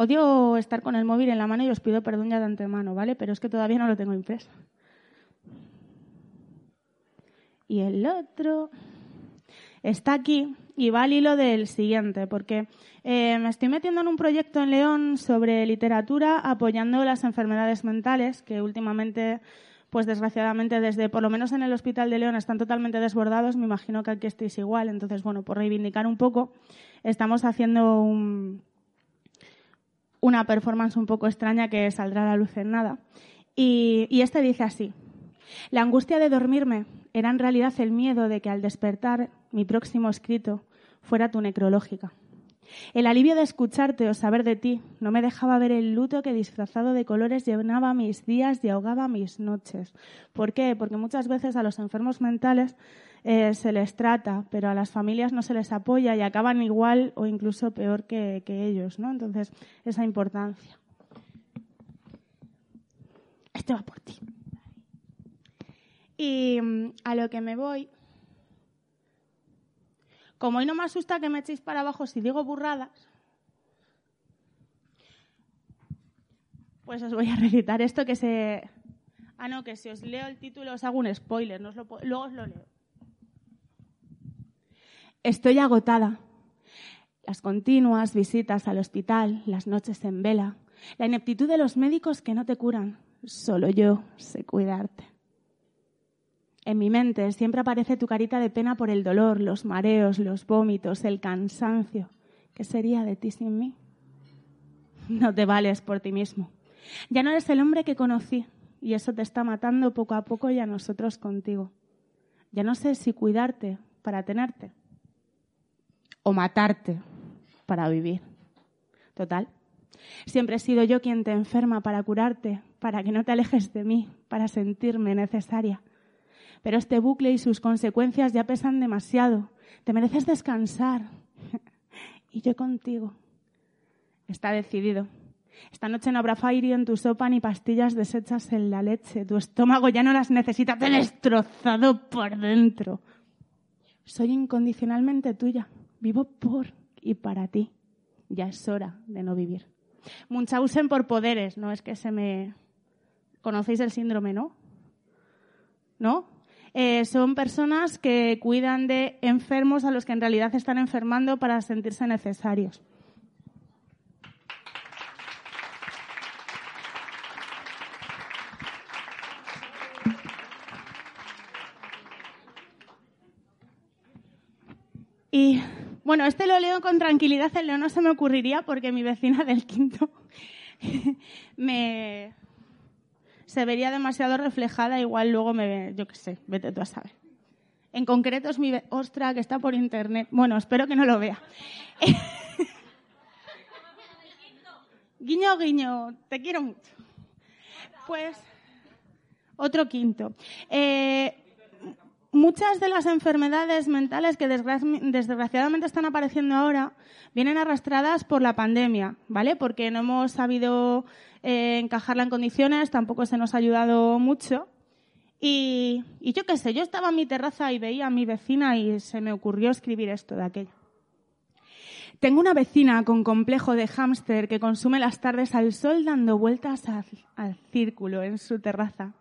odio estar con el móvil en la mano y os pido perdón ya de antemano, ¿vale? Pero es que todavía no lo tengo impreso. Y el otro está aquí y va al hilo del siguiente, porque eh, me estoy metiendo en un proyecto en León sobre literatura apoyando las enfermedades mentales, que últimamente pues desgraciadamente desde, por lo menos en el Hospital de León, están totalmente desbordados. Me imagino que aquí estéis igual. Entonces, bueno, por reivindicar un poco, estamos haciendo una performance un poco extraña que saldrá a la luz en nada. Y, y este dice así. La angustia de dormirme era en realidad el miedo de que al despertar mi próximo escrito fuera tu necrológica. El alivio de escucharte o saber de ti no me dejaba ver el luto que disfrazado de colores llenaba mis días y ahogaba mis noches. ¿Por qué? Porque muchas veces a los enfermos mentales eh, se les trata, pero a las familias no se les apoya y acaban igual o incluso peor que, ellos, ¿no? Entonces, esa importancia. Este va por ti. Y mm, a lo que me voy como hoy no me asusta que me echéis para abajo si digo burradas, pues os voy a recitar esto que se... Ah, no, que si os leo el título os hago un spoiler, no luego os lo leo. Estoy agotada. Las continuas visitas al hospital, las noches en vela, la ineptitud de los médicos que no te curan. Solo yo sé cuidarte. En mi mente siempre aparece tu carita de pena por el dolor, los mareos, los vómitos, el cansancio. ¿Qué sería de ti sin mí? No te vales por ti mismo. Ya no eres el hombre que conocí y eso te está matando poco a poco y a nosotros contigo. Ya no sé si cuidarte para tenerte o matarte para vivir. Total. Siempre he sido yo quien te enferma para curarte, para que no te alejes de mí, para sentirme necesaria. Pero este bucle y sus consecuencias ya pesan demasiado. Te mereces descansar. <laughs> y yo contigo. Está decidido. Esta noche no habrá fairy en tu sopa ni pastillas deshechas en la leche. Tu estómago ya no las necesita, te destrozado por dentro. Soy incondicionalmente tuya. Vivo por y para ti. Ya es hora de no vivir. Munchausen por poderes, no es que se me... ¿Conocéis el síndrome, no? ¿No? Eh, son personas que cuidan de enfermos a los que en realidad están enfermando para sentirse necesarios. Y Bueno, este lo leo con tranquilidad, el leo no se me ocurriría porque mi vecina del quinto <laughs> me se vería demasiado reflejada, igual luego me yo qué sé, vete tú a saber. En concreto es mi... Ostra, que está por internet. Bueno, espero que no lo vea. <laughs> guiño, guiño, te quiero mucho. Pues, otro quinto. Eh, muchas de las enfermedades mentales que desgra- desgraciadamente están apareciendo ahora vienen arrastradas por la pandemia, ¿vale? Porque no hemos sabido eh, encajarla en condiciones, tampoco se nos ha ayudado mucho. Y, yo qué sé, yo estaba en mi terraza y veía a mi vecina y se me ocurrió escribir esto de aquello. Tengo una vecina con complejo de hámster que consume las tardes al sol dando vueltas al círculo en su terraza.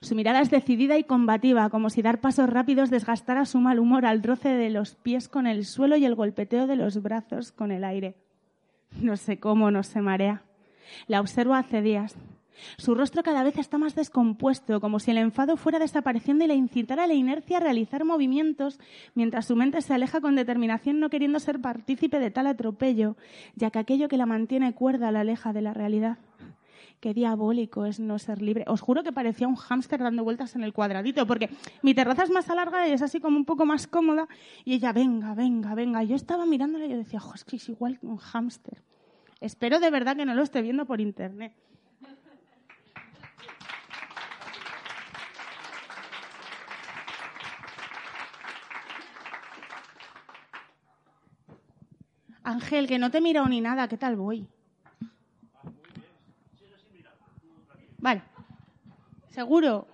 Su mirada es decidida y combativa, como si dar pasos rápidos desgastara su mal humor al roce de los pies con el suelo y el golpeteo de los brazos con el aire. No sé cómo no se marea. La observo hace días. Su rostro cada vez está más descompuesto, como si el enfado fuera desapareciendo y le incitara a la inercia a realizar movimientos, mientras su mente se aleja con determinación no queriendo ser partícipe de tal atropello, ya que aquello que la mantiene cuerda la aleja de la realidad. Qué diabólico es no ser libre. Os juro que parecía un hámster dando vueltas en el cuadradito, porque mi terraza es más alargada y es así como un poco más cómoda. Y ella, venga, venga, venga. Yo estaba mirándola y yo decía, jo, es que es igual que un hámster. Espero de verdad que no lo esté viendo por internet. Ángel, que no te he mirado ni nada, ¿qué tal voy? Vale. ¿Seguro?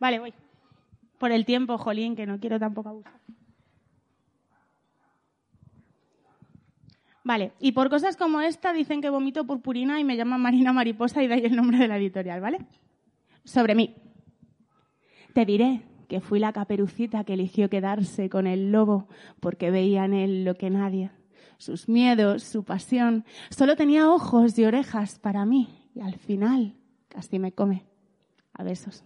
Vale, voy. Por el tiempo, Jolín, que no quiero tampoco abusar. Vale, y por cosas como esta dicen que vomito purpurina y me llaman Marina Mariposa y ahí el nombre de la editorial, ¿vale? Sobre mí. Te diré que fui la caperucita que eligió quedarse con el lobo porque veía en él lo que nadie. Sus miedos, su pasión. Solo tenía ojos y orejas para mí y al final casi me come a besos.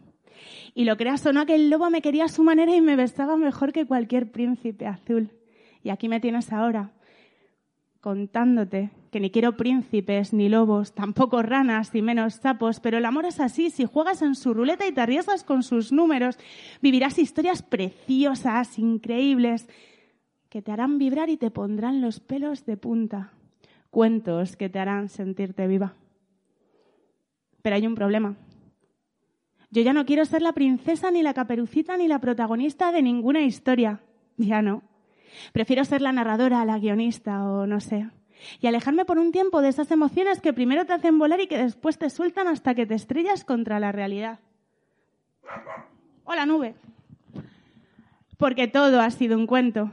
Y lo creas o no, aquel lobo me quería a su manera y me besaba mejor que cualquier príncipe azul. Y aquí me tienes ahora, contándote que ni quiero príncipes ni lobos, tampoco ranas y menos sapos, pero el amor es así, si juegas en su ruleta y te arriesgas con sus números, vivirás historias preciosas, increíbles, que te harán vibrar y te pondrán los pelos de punta, cuentos que te harán sentirte viva. Pero hay un problema. Yo ya no quiero ser la princesa, ni la caperucita, ni la protagonista de ninguna historia. <laughs> Ya no. Prefiero ser la narradora, la guionista o no sé. Y alejarme por un tiempo de esas emociones que primero te hacen volar y que después te sueltan hasta que te estrellas contra la realidad. Hola, nube. Porque todo ha sido un cuento.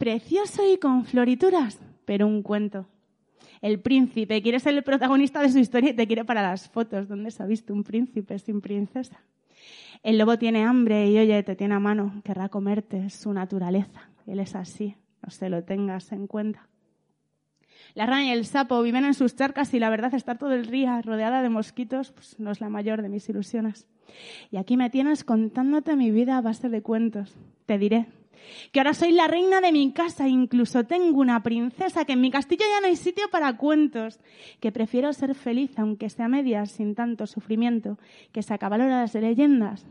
Precioso y con florituras, pero un cuento. El príncipe quiere ser el protagonista de su historia y te quiere para las fotos. ¿Dónde se ha visto un príncipe sin princesa? El lobo tiene hambre y oye, te tiene a mano, querrá comerte, es su naturaleza. Él es así, no se lo tengas en cuenta. La rana y el sapo viven en sus charcas y la verdad estar todo el día rodeada de mosquitos pues, no es la mayor de mis ilusiones. Y aquí me tienes contándote mi vida a base de cuentos. Te diré que ahora soy la reina de mi casa, incluso tengo una princesa, que en mi castillo ya no hay sitio para cuentos, que prefiero ser feliz aunque sea medias, sin tanto sufrimiento, que se acabaron las leyendas,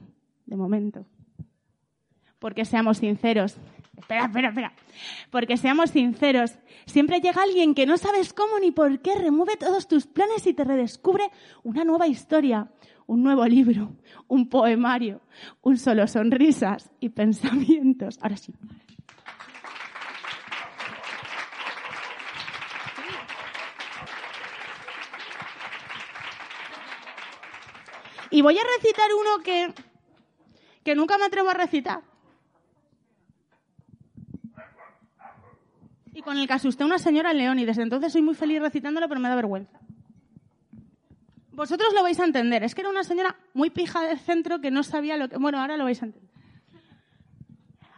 de momento. Porque seamos sinceros, espera, espera, espera, porque seamos sinceros, siempre llega alguien que no sabes cómo ni por qué, remueve todos tus planes y te redescubre una nueva historia, un nuevo libro, un poemario, un solo sonrisas y pensamientos. Ahora sí. Y voy a recitar uno que, que nunca me atrevo a recitar. Y con el que asusté a una señora en León y desde entonces soy muy feliz recitándolo, pero me da vergüenza. Vosotros lo vais a entender. Es que era una señora muy pija del centro que no sabía lo que... Bueno, ahora lo vais a entender.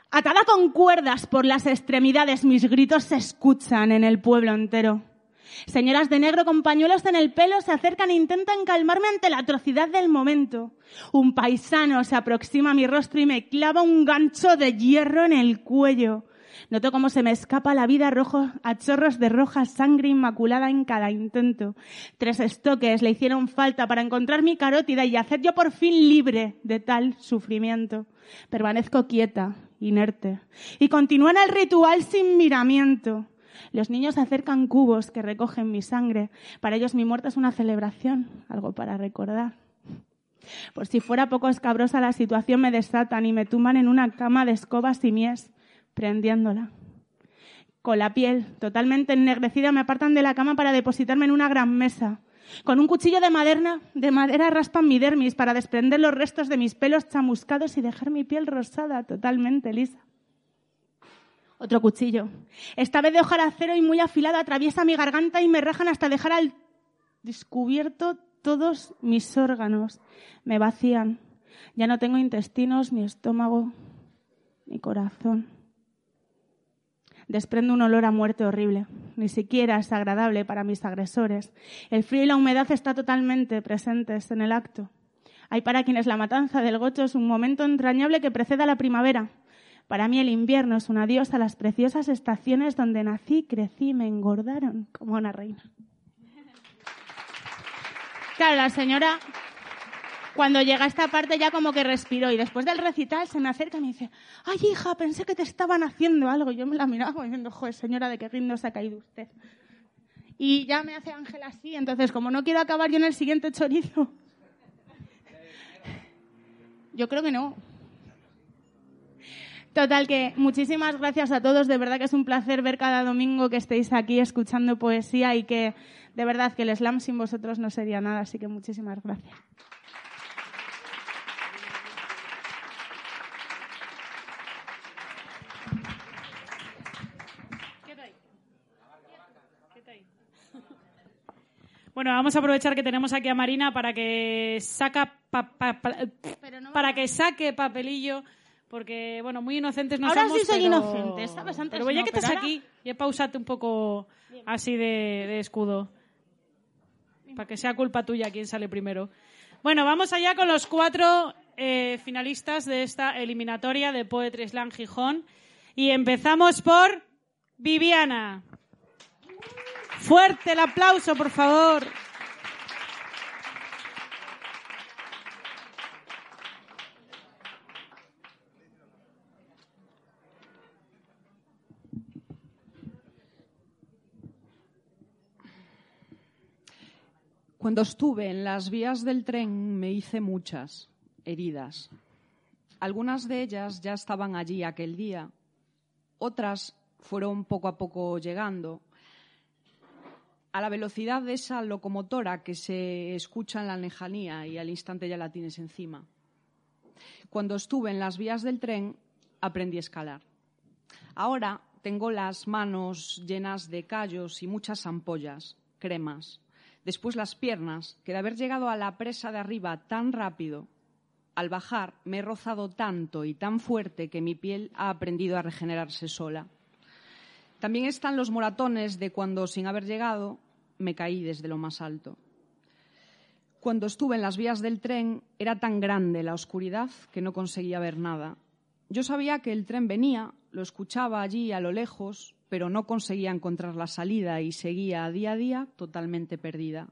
Atada con cuerdas por las extremidades, mis gritos se escuchan en el pueblo entero. Señoras de negro con pañuelos en el pelo se acercan e intentan calmarme ante la atrocidad del momento. Un paisano se aproxima a mi rostro y me clava un gancho de hierro en el cuello. Noto cómo se me escapa la vida rojo a chorros de roja sangre inmaculada en cada intento. Tres estoques le hicieron falta para encontrar mi carótida y hacer yo por fin libre de tal sufrimiento. Permanezco quieta, inerte, y continúan el ritual sin miramiento. Los niños acercan cubos que recogen mi sangre. Para ellos mi muerte es una celebración, algo para recordar. Por si fuera poco escabrosa la situación, me desatan y me tumban en una cama de escobas y mies, prendiéndola. Con la piel totalmente ennegrecida me apartan de la cama para depositarme en una gran mesa. Con un cuchillo de madera, de madera raspan mi dermis para desprender los restos de mis pelos chamuscados y dejar mi piel rosada, totalmente lisa. Otro cuchillo. Esta vez de hojaracero y muy afilado atraviesa mi garganta y me rajan hasta dejar al descubierto todos mis órganos. Me vacían. Ya no tengo intestinos, ni estómago, ni corazón. Desprende un olor a muerte horrible. Ni siquiera es agradable para mis agresores. El frío y la humedad están totalmente presentes en el acto. Hay para quienes la matanza del gocho es un momento entrañable que precede la primavera. Para mí el invierno es un adiós a las preciosas estaciones donde nací, crecí y me engordaron como una reina. Claro, la señora, cuando llega a esta parte ya como que respiró y después del recital se me acerca y me dice, ay hija, pensé que te estaban haciendo algo. Yo me la miraba diciendo, joder, señora, ¿de qué rindo se ha caído usted? Y ya me hace Ángel así, entonces como no quiero acabar yo en el siguiente chorizo, <laughs> yo creo que no. Total, que muchísimas gracias a todos. De verdad que es un placer ver cada domingo que estéis aquí escuchando poesía y que de verdad que el slam sin vosotros no sería nada. Así que muchísimas gracias. Bueno, vamos a aprovechar que tenemos aquí a Marina para que saca pa- pa- pa- para que saque papelillo porque bueno, muy inocentes no Ahora somos. sí soy pero- inocente, ¿sabes? Antes pero ya no, que estás ahora- aquí, ya pausate un poco así de, de escudo. Para que sea culpa tuya quién sale primero. Bueno, vamos allá con los cuatro eh, finalistas de esta eliminatoria de Poetry Slam Gijón. Y empezamos por Viviana. Fuerte el aplauso, por favor. Cuando estuve en las vías del tren me hice muchas heridas. Algunas de ellas ya estaban allí aquel día, otras fueron poco a poco llegando a la velocidad de esa locomotora que se escucha en la lejanía y al instante ya la tienes encima. Cuando estuve en las vías del tren aprendí a escalar. Ahora tengo las manos llenas de callos y muchas ampollas, cremas. Después las piernas, que de haber llegado a la presa de arriba tan rápido, al bajar me he rozado tanto y tan fuerte que mi piel ha aprendido a regenerarse sola. También están los moratones de cuando, sin haber llegado, me caí desde lo más alto. Cuando estuve en las vías del tren era tan grande la oscuridad que no conseguía ver nada. Yo sabía que el tren venía, lo escuchaba allí a lo lejos, pero no conseguía encontrar la salida y seguía día a día totalmente perdida.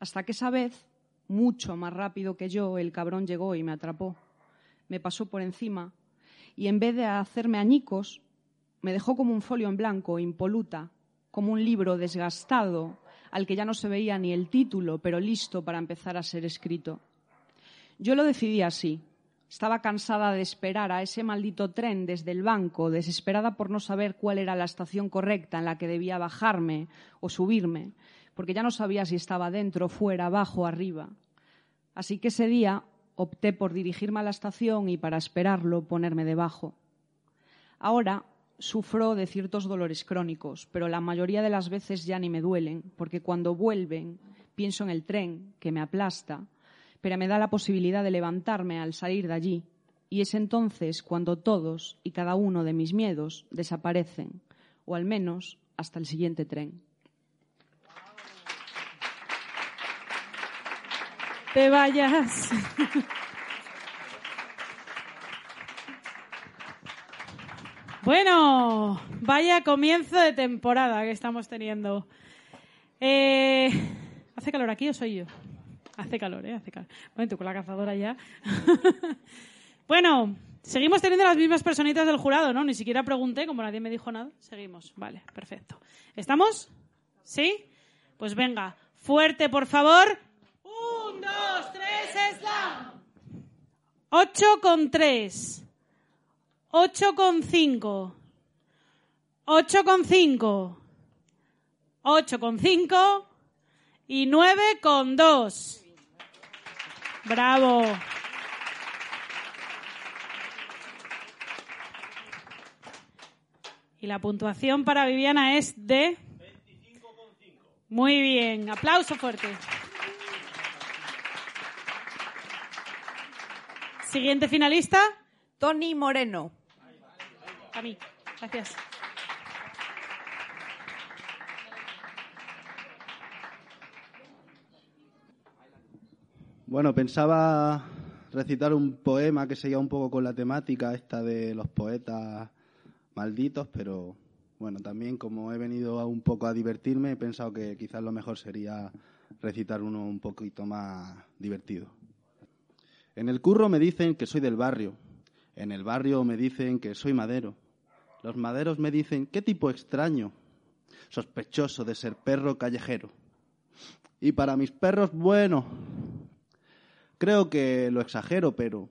Hasta que esa vez, mucho más rápido que yo, el cabrón llegó y me atrapó. Me pasó por encima y en vez de hacerme añicos, me dejó como un folio en blanco, impoluta, como un libro desgastado al que ya no se veía ni el título, pero listo para empezar a ser escrito. Yo lo decidí así. Estaba cansada de esperar a ese maldito tren desde el banco, desesperada por no saber cuál era la estación correcta en la que debía bajarme o subirme, porque ya no sabía si estaba dentro, fuera, abajo, arriba. Así que ese día opté por dirigirme a la estación y para esperarlo ponerme debajo. Ahora sufro de ciertos dolores crónicos, pero la mayoría de las veces ya ni me duelen, porque cuando vuelven pienso en el tren que me aplasta, pero me da la posibilidad de levantarme al salir de allí, y es entonces cuando todos y cada uno de mis miedos desaparecen, o al menos hasta el siguiente tren. Te vayas. <laughs> Bueno, vaya comienzo de temporada que estamos teniendo. Eh, ¿Hace calor aquí o soy yo? Hace calor, ¿eh? Hace calor. Bueno, tú con la cazadora ya. <laughs> bueno, seguimos teniendo las mismas personitas del jurado, ¿no? Ni siquiera pregunté, como nadie me dijo nada. Seguimos. Vale, perfecto. ¿Estamos? ¿Sí? Pues venga, fuerte, por favor. Un, dos, tres, está. Ocho con tres. Ocho con cinco. Ocho con cinco. Ocho con cinco. Y nueve con dos. Bravo. Y la puntuación para Viviana es de... Muy bien, aplauso fuerte. Siguiente finalista. Tony Moreno. A mí, gracias. Bueno, pensaba recitar un poema que seguía un poco con la temática esta de los poetas malditos, pero bueno, también como he venido un poco a divertirme, he pensado que quizás lo mejor sería recitar uno un poquito más divertido. En el curro me dicen que soy del barrio, en el barrio me dicen que soy madero, los maderos me dicen qué tipo extraño, sospechoso de ser perro callejero. Y para mis perros, bueno, creo que lo exagero, pero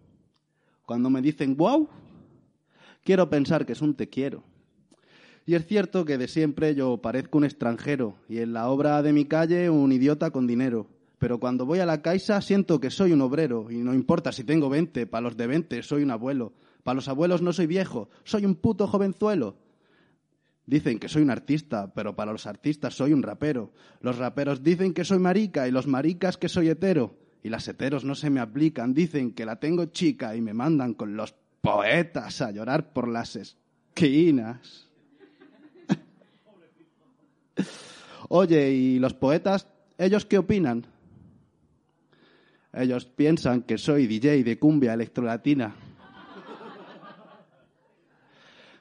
cuando me dicen wow, quiero pensar que es un te quiero. Y es cierto que de siempre yo parezco un extranjero y en la obra de mi calle un idiota con dinero. Pero cuando voy a la caixa siento que soy un obrero y no importa si tengo 20, para los de 20 soy un abuelo. Para los abuelos no soy viejo, soy un puto jovenzuelo. Dicen que soy un artista, pero para los artistas soy un rapero. Los raperos dicen que soy marica y los maricas que soy hetero. Y las heteros no se me aplican, dicen que la tengo chica y me mandan con los poetas a llorar por las esquinas. <laughs> Oye, ¿y los poetas, ellos qué opinan? Ellos piensan que soy DJ de cumbia electrolatina.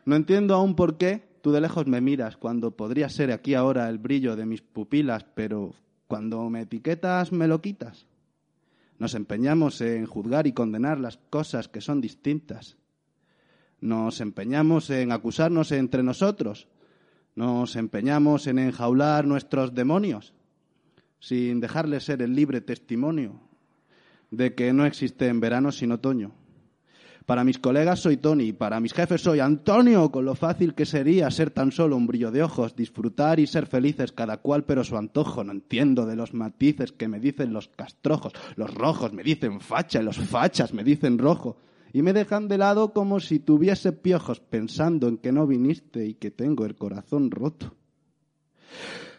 No entiendo aún por qué tú de lejos me miras cuando podría ser aquí ahora el brillo de mis pupilas, pero cuando me etiquetas me lo quitas. Nos empeñamos en juzgar y condenar las cosas que son distintas. Nos empeñamos en acusarnos entre nosotros. Nos empeñamos en enjaular nuestros demonios sin dejarles ser el libre testimonio de que no existe en verano sin otoño. Para mis colegas soy Tony, para mis jefes soy Antonio, con lo fácil que sería ser tan solo un brillo de ojos, disfrutar y ser felices cada cual pero su antojo. No entiendo de los matices que me dicen los castrojos. Los rojos me dicen facha y los fachas me dicen rojo. Y me dejan de lado como si tuviese piojos pensando en que no viniste y que tengo el corazón roto.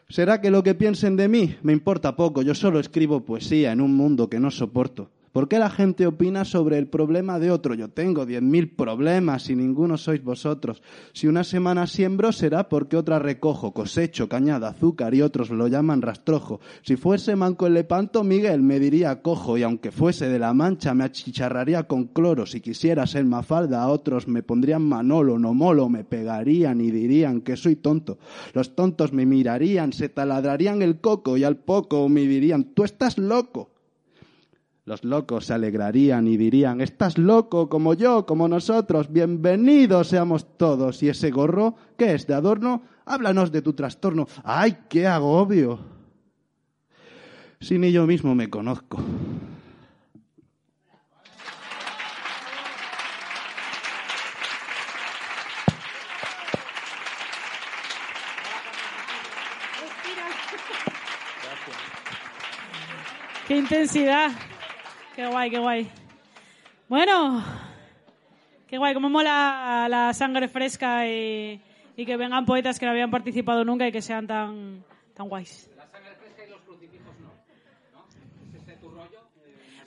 ¿Será que lo que piensen de mí me importa poco? Yo solo escribo poesía en un mundo que no soporto. ¿Por qué la gente opina sobre el problema de otro? Yo tengo diez mil problemas y ninguno sois vosotros. Si una semana siembro será porque otra recojo, cosecho, cañada, azúcar y otros lo llaman rastrojo. Si fuese manco el lepanto, Miguel me diría cojo y aunque fuese de la mancha me achicharraría con cloro. Si quisiera ser mafalda, a otros me pondrían manolo, no molo, me pegarían y dirían que soy tonto. Los tontos me mirarían, se taladrarían el coco y al poco me dirían tú estás loco. Los locos se alegrarían y dirían, estás loco como yo, como nosotros, bienvenidos seamos todos. ¿Y ese gorro qué es de adorno? Háblanos de tu trastorno. ¡Ay, qué agobio! Si ni yo mismo me conozco. ¡Qué intensidad! Qué guay, qué guay. Bueno, qué guay, cómo mola la sangre fresca y, y que vengan poetas que no habían participado nunca y que sean tan, tan guays. La sangre fresca y los crucifijos no. ¿No? ¿Es ese tu rollo?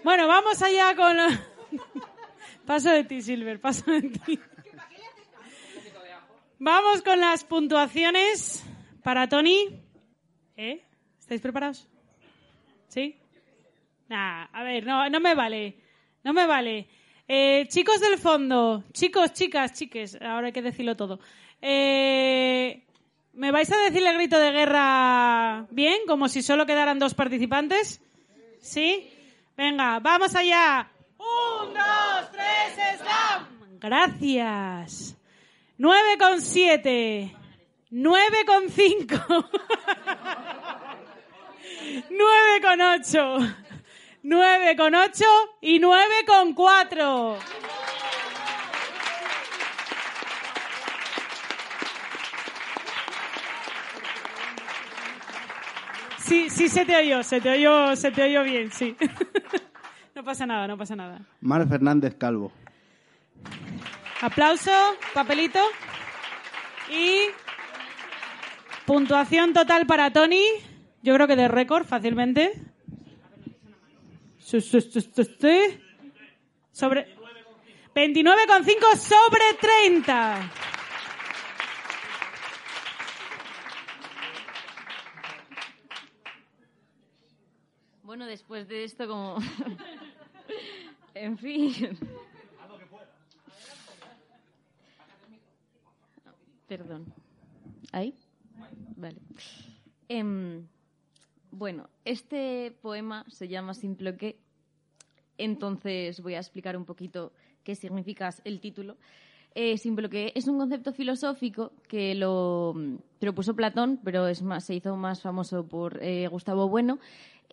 Bueno, vamos allá con... <laughs> paso de ti, Silver, paso de ti. Vamos con las puntuaciones para Tony. ¿Eh? ¿Estáis preparados? ¿Sí? Nah, a ver, no, no me vale. No me vale. Eh, chicos del fondo, chicos, chicas, chiques, ahora hay que decirlo todo. Eh, ¿Me vais a decir el grito de guerra bien, como si solo quedaran dos participantes? ¿Sí? Venga, vamos allá. Un, dos, tres, slam. Gracias. Nueve con siete. <laughs> Nueve con cinco. Nueve con ocho. Nueve con ocho y nueve con cuatro. Sí, sí se te oyó, se te oyó, se te oyó bien, sí. <laughs> No pasa nada, no pasa nada. Mar Fernández Calvo. Aplauso, papelito. Y puntuación total para Tony. Yo creo que de récord, fácilmente. Sí, sí, sí, sí, sí. Sobre 29,5 sobre 30. Bueno, después de esto, como. <laughs> en fin. Perdón. ¿Ahí? Vale. Em, bueno, este poema se llama Simple que. Entonces voy a explicar un poquito qué significa el título. Eh, que es un concepto filosófico que lo propuso Platón, pero es más, se hizo más famoso por eh, Gustavo Bueno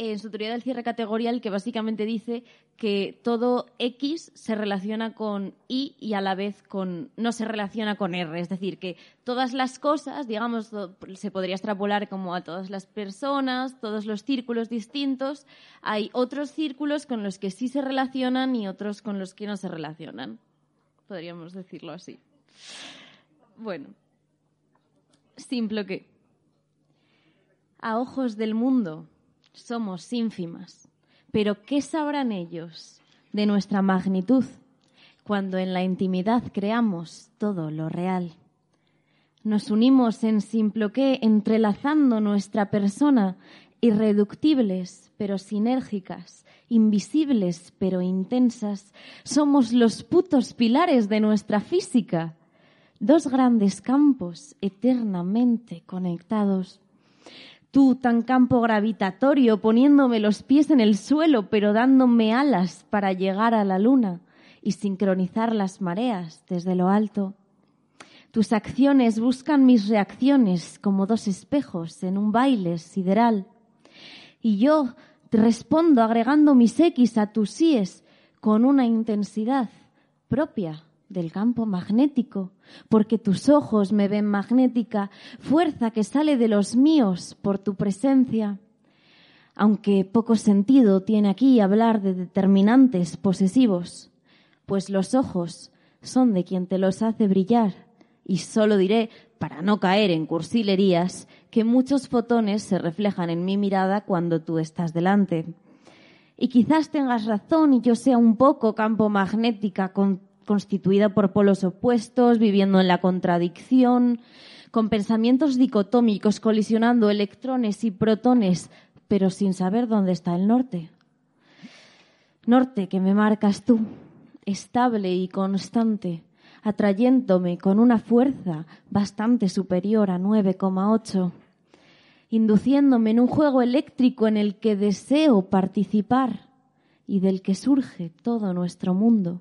en su teoría del cierre categorial que básicamente dice que todo X se relaciona con Y y a la vez con no se relaciona con R. Es decir, que todas las cosas, digamos, se podría extrapolar como a todas las personas, todos los círculos distintos. Hay otros círculos con los que sí se relacionan y otros con los que no se relacionan. Podríamos decirlo así. Bueno, simple que a ojos del mundo somos ínfimas. Pero ¿qué sabrán ellos de nuestra magnitud cuando en la intimidad creamos todo lo real? Nos unimos en simploqué entrelazando nuestra persona, irreductibles pero sinérgicas, invisibles pero intensas. Somos los putos pilares de nuestra física, dos grandes campos eternamente conectados. Tú, tan campo gravitatorio, poniéndome los pies en el suelo, pero dándome alas para llegar a la luna y sincronizar las mareas desde lo alto. Tus acciones buscan mis reacciones como dos espejos en un baile sideral. Y yo te respondo agregando mis X a tus síes con una intensidad propia del campo magnético, porque tus ojos me ven magnética, fuerza que sale de los míos por tu presencia. Aunque poco sentido tiene aquí hablar de determinantes posesivos, pues los ojos son de quien te los hace brillar, y solo diré, para no caer en cursilerías, que muchos fotones se reflejan en mi mirada cuando tú estás delante. Y quizás tengas razón y yo sea un poco campo magnética con constituida por polos opuestos, viviendo en la contradicción, con pensamientos dicotómicos colisionando electrones y protones, pero sin saber dónde está el norte. Norte que me marcas tú, estable y constante, atrayéndome con una fuerza bastante superior a 9,8, induciéndome en un juego eléctrico en el que deseo participar y del que surge todo nuestro mundo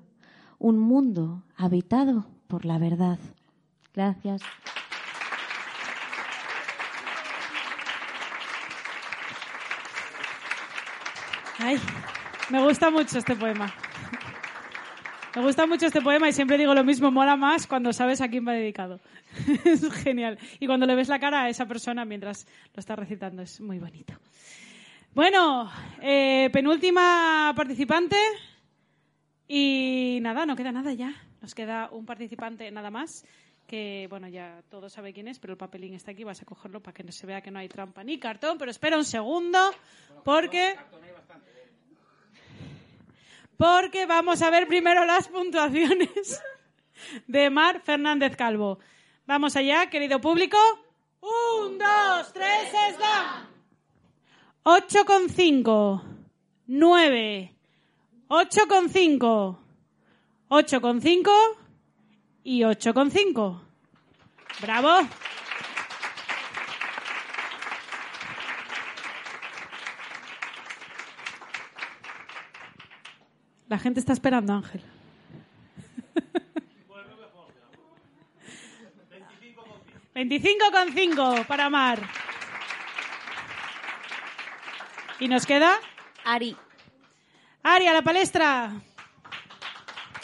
un mundo habitado por la verdad. Gracias. Ay, me gusta mucho este poema. Me gusta mucho este poema y siempre digo lo mismo, mola más cuando sabes a quién va dedicado. <laughs> es genial. Y cuando le ves la cara a esa persona mientras lo está recitando, es muy bonito. Bueno, eh, penúltima participante, y nada, no queda nada ya. Nos queda un participante nada más, que bueno, ya todos sabe quién es, pero el papelín está aquí, vas a cogerlo para que no se vea que no hay trampa ni cartón, pero espera un segundo, porque... Porque vamos a ver primero las puntuaciones de Mar Fernández Calvo. Vamos allá, querido público. Un, dos, tres, slam. 8,5, 9, 8,5, 8,5 y 8,5. ¡Bravo! La gente está esperando, Ángel. 25,5 para Mar. ¿Y nos queda? Ari. Ari, a la palestra.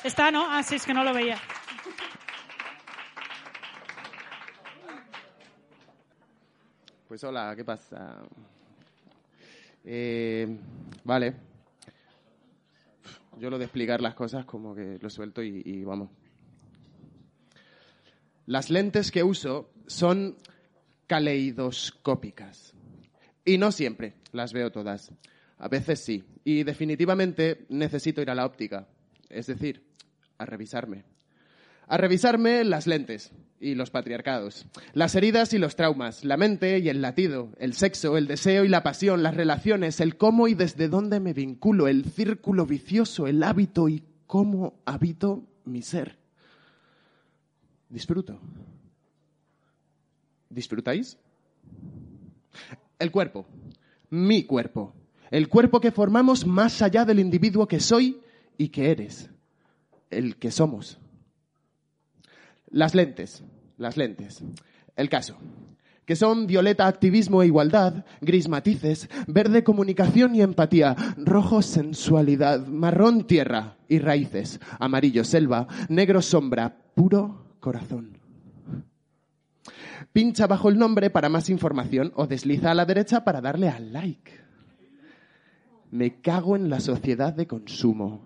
Está, ¿no? Ah, sí, es que no lo veía. Pues hola, ¿qué pasa? Eh, vale. Yo lo de explicar las cosas como que lo suelto y, y vamos. Las lentes que uso son caleidoscópicas. Y no siempre las veo todas. A veces sí. Y definitivamente necesito ir a la óptica. Es decir, a revisarme. A revisarme las lentes y los patriarcados, las heridas y los traumas, la mente y el latido, el sexo, el deseo y la pasión, las relaciones, el cómo y desde dónde me vinculo, el círculo vicioso, el hábito y cómo habito mi ser. Disfruto. ¿Disfrutáis? El cuerpo, mi cuerpo, el cuerpo que formamos más allá del individuo que soy y que eres, el que somos. Las lentes, las lentes. El caso, que son violeta activismo e igualdad, gris matices, verde comunicación y empatía, rojo sensualidad, marrón tierra y raíces, amarillo selva, negro sombra, puro corazón. Pincha bajo el nombre para más información o desliza a la derecha para darle al like. Me cago en la sociedad de consumo.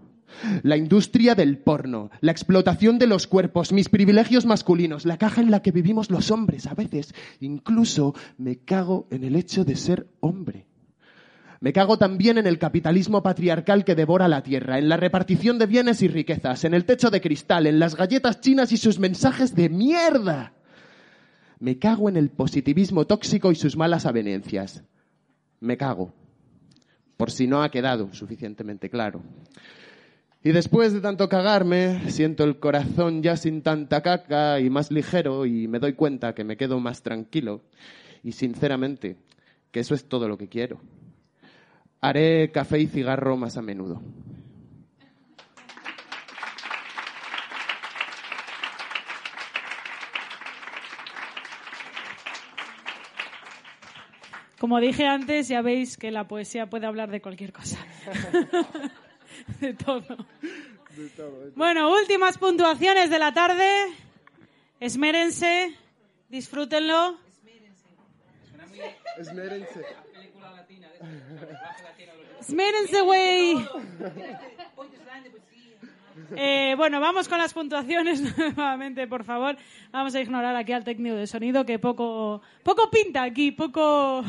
La industria del porno, la explotación de los cuerpos, mis privilegios masculinos, la caja en la que vivimos los hombres a veces. Incluso me cago en el hecho de ser hombre. Me cago también en el capitalismo patriarcal que devora la tierra, en la repartición de bienes y riquezas, en el techo de cristal, en las galletas chinas y sus mensajes de mierda. Me cago en el positivismo tóxico y sus malas avenencias. Me cago. Por si no ha quedado suficientemente claro. Y después de tanto cagarme, siento el corazón ya sin tanta caca y más ligero y me doy cuenta que me quedo más tranquilo. Y sinceramente, que eso es todo lo que quiero. Haré café y cigarro más a menudo. Como dije antes, ya veis que la poesía puede hablar de cualquier cosa. <laughs> de todo. Bueno, últimas puntuaciones de la tarde. Esmérense, disfrútenlo. Esmérense. Esmérense, güey. Eh, bueno, vamos con las puntuaciones <laughs> nuevamente, por favor. Vamos a ignorar aquí al técnico de sonido que poco, poco pinta aquí, poco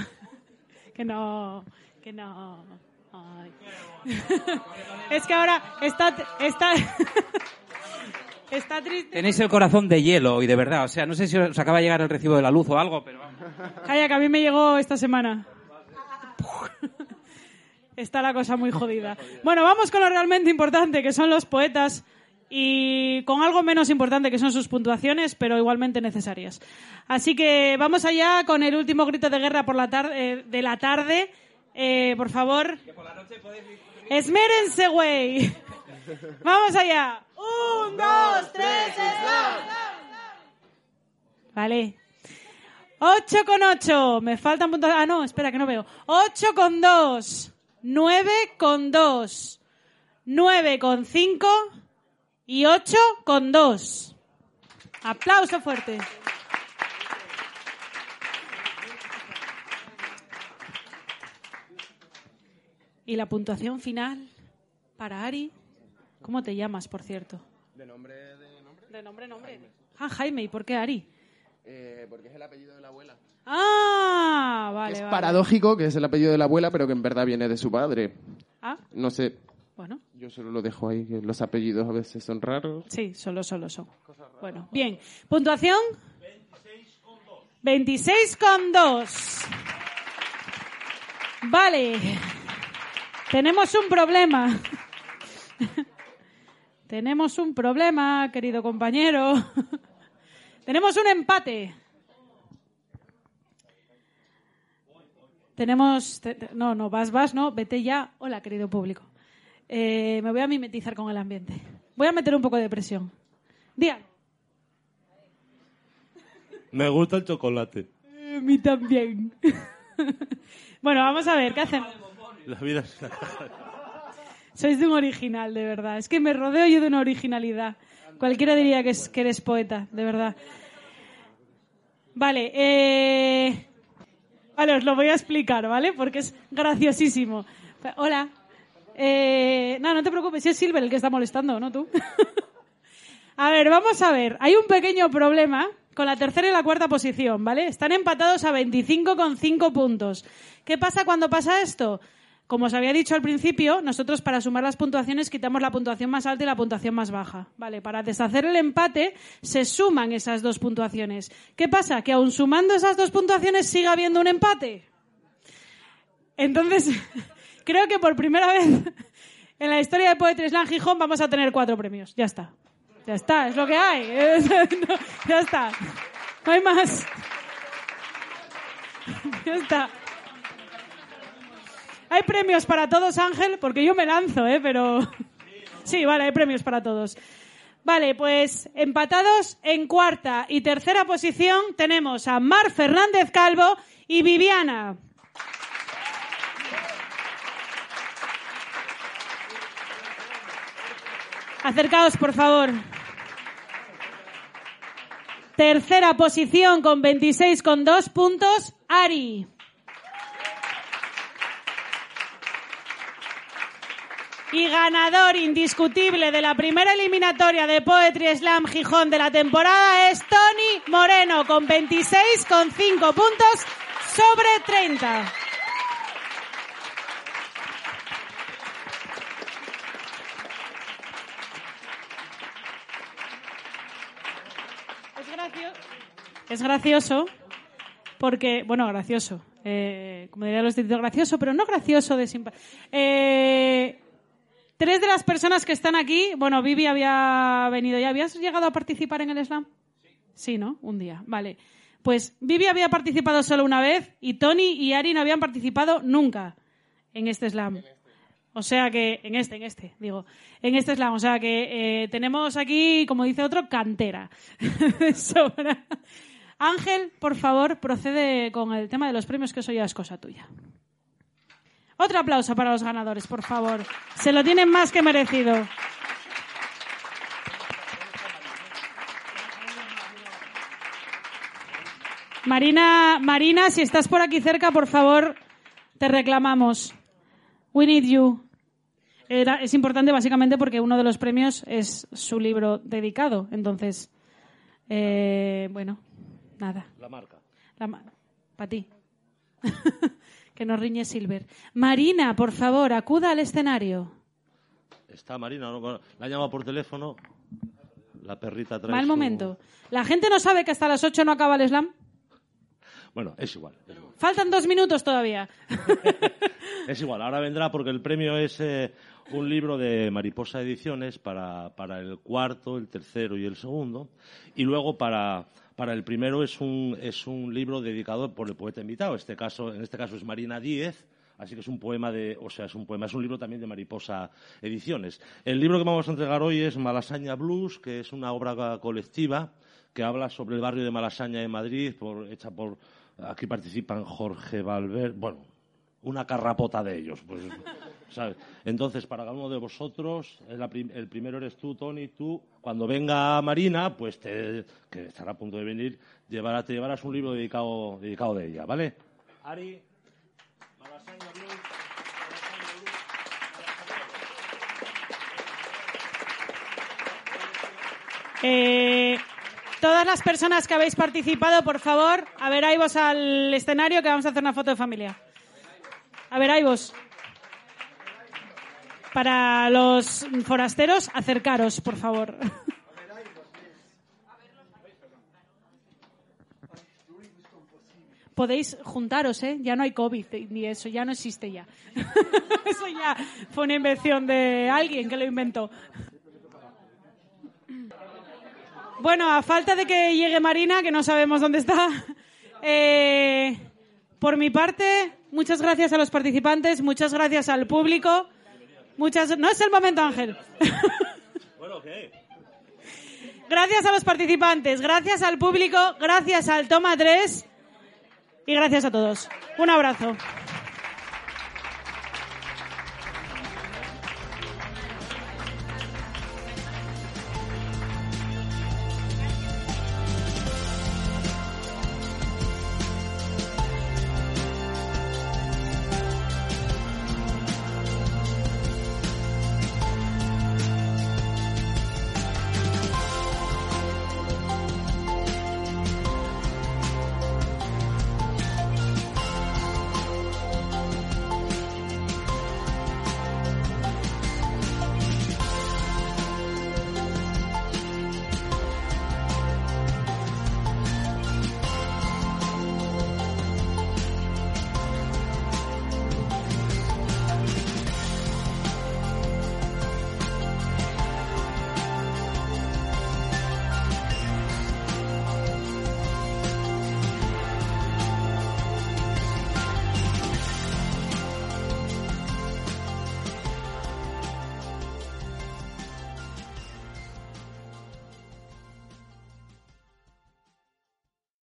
que no, que no. Ay. <laughs> es que ahora está, está, <laughs> está triste. Tenéis el corazón de hielo y de verdad, o sea, no sé si os acaba de llegar el recibo de la luz o algo, pero Calla, que a mí me llegó esta semana. <laughs> Está la cosa muy jodida. Bueno, vamos con lo realmente importante, que son los poetas, y con algo menos importante, que son sus puntuaciones, pero igualmente necesarias. Así que vamos allá con el último grito de guerra por la tarde, de la tarde. Eh, por favor. Esmérense, güey. Vamos allá. Un, dos, tres, stop. Vale. 8 con 8. Me faltan puntos. Ah, no, espera, que no veo. 8 con 2. 9 con 2. 9 con 5. Y 8 con 2. Aplauso fuerte. Y la puntuación final para Ari. ¿Cómo te llamas, por cierto? ¿De nombre? ¿De nombre? De nombre, nombre. Ah, Jaime. ¿Y por qué Ari? Eh, porque es el apellido de la abuela. Ah, vale, es vale. paradójico que es el apellido de la abuela, pero que en verdad viene de su padre. Ah, No sé. bueno. Yo solo lo dejo ahí, que los apellidos a veces son raros. Sí, solo, solo son. Bueno, bien. ¿Puntuación? 26 con 2. Vale. Tenemos un problema. <laughs> Tenemos un problema, querido compañero. <laughs> Tenemos un empate. Tenemos. te- te- no, no, vas, vas, no, vete ya. Hola, querido público. Eh, me voy a mimetizar con el ambiente. Voy a meter un poco de presión. Día. Me gusta el chocolate. A mí también. <laughs> bueno, vamos a ver, ¿qué hacemos? La vida es una Sois de un original, de verdad. Es que me rodeo yo de una originalidad. Cualquiera diría que, es, que eres poeta, de verdad. Vale, eh... Vale, os lo voy a explicar, ¿vale? Porque es graciosísimo. Hola. Eh... No, no te preocupes, es Silver el que está molestando, no tú. <laughs> a ver, vamos a ver. Hay un pequeño problema con la tercera y la cuarta posición, ¿vale? Están empatados a 25,5 puntos. ¿Qué pasa cuando pasa esto? Como os había dicho al principio, nosotros para sumar las puntuaciones quitamos la puntuación más alta y la puntuación más baja. Vale, para deshacer el empate se suman esas dos puntuaciones. ¿Qué pasa? Que aun sumando esas dos puntuaciones sigue habiendo un empate. Entonces, <laughs> creo que por primera vez <laughs> en la historia de Poetry Slam Gijón vamos a tener cuatro premios. Ya está. Ya está, es lo que hay. <laughs> Ya está. No hay más. <laughs> Ya está. Hay premios para todos, Ángel, porque yo me lanzo, ¿eh? Pero... Sí, vale, hay premios para todos. Vale, pues empatados en cuarta y tercera posición tenemos a Mar Fernández Calvo y Viviana. Acercaos, por favor. Tercera posición con 26,2 puntos, Ari. Y ganador indiscutible de la primera eliminatoria de Poetry Slam Gijón de la temporada es Tony Moreno con 26,5 puntos sobre 30. Es gracioso, es gracioso porque, bueno, gracioso, eh, como dirían los títulos, gracioso, pero no gracioso de simpa- eh, Tres de las personas que están aquí, bueno, Vivi había venido ya. ¿Habías llegado a participar en el slam? Sí, ¿no? Un día, vale. Pues Vivi había participado solo una vez y Tony y Ari no habían participado nunca en este slam. O sea que, en este, en este, digo, en este slam. O sea que eh, tenemos aquí, como dice otro, cantera. <laughs> Sobra. Ángel, por favor, procede con el tema de los premios, que eso ya es cosa tuya. Otro aplauso para los ganadores, por favor. Se lo tienen más que merecido. Marina, Marina, si estás por aquí cerca, por favor, te reclamamos. We need you. Es importante básicamente porque uno de los premios es su libro dedicado. Entonces, eh, bueno, nada. La marca. Para ti. <laughs> que nos riñe Silver. Marina, por favor, acuda al escenario. Está Marina, ¿no? La llama por teléfono. La perrita trae Mal su- momento. La gente no sabe que hasta las 8 no acaba el slam. Bueno, es igual. Es igual. Faltan dos minutos todavía. <laughs> Es igual, ahora vendrá porque el premio es eh, un libro de Mariposa Ediciones para, para el cuarto, el tercero y el segundo. Y luego para, para el primero es un, es un libro dedicado por el poeta invitado. Este caso, en este caso es Marina Díez. Así que es un poema de, o sea, es un poema, es un libro también de Mariposa Ediciones. El libro que vamos a entregar hoy es Malasaña Blues, que es una obra colectiva que habla sobre el barrio de Malasaña de Madrid, por, hecha por, aquí participan Jorge Valverde, bueno, una carrapota de ellos. Pues, ¿sabes? Entonces, para cada uno de vosotros, el primero eres tú, Tony, tú. Cuando venga Marina, pues te, que estará a punto de venir, llevará- te llevarás un libro dedicado, dedicado de ella, ¿vale? Ari, Eh, todas las personas que habéis participado, por favor, a ver, ahí vos al escenario que vamos a hacer una foto de familia. A ver, ahí vos. Para los forasteros, acercaros, por favor. podéis juntaros, ¿eh? Ya no hay COVID ni eso, ya no existe ya. <laughs> eso ya fue una invención de alguien que lo inventó. Bueno, a falta de que llegue Marina, que no sabemos dónde está, eh, por mi parte, muchas gracias a los participantes, muchas gracias al público. Muchas, no es el momento, Ángel. <laughs> Gracias a los participantes, gracias al público, gracias al Toma 3 y gracias a todos. Un abrazo.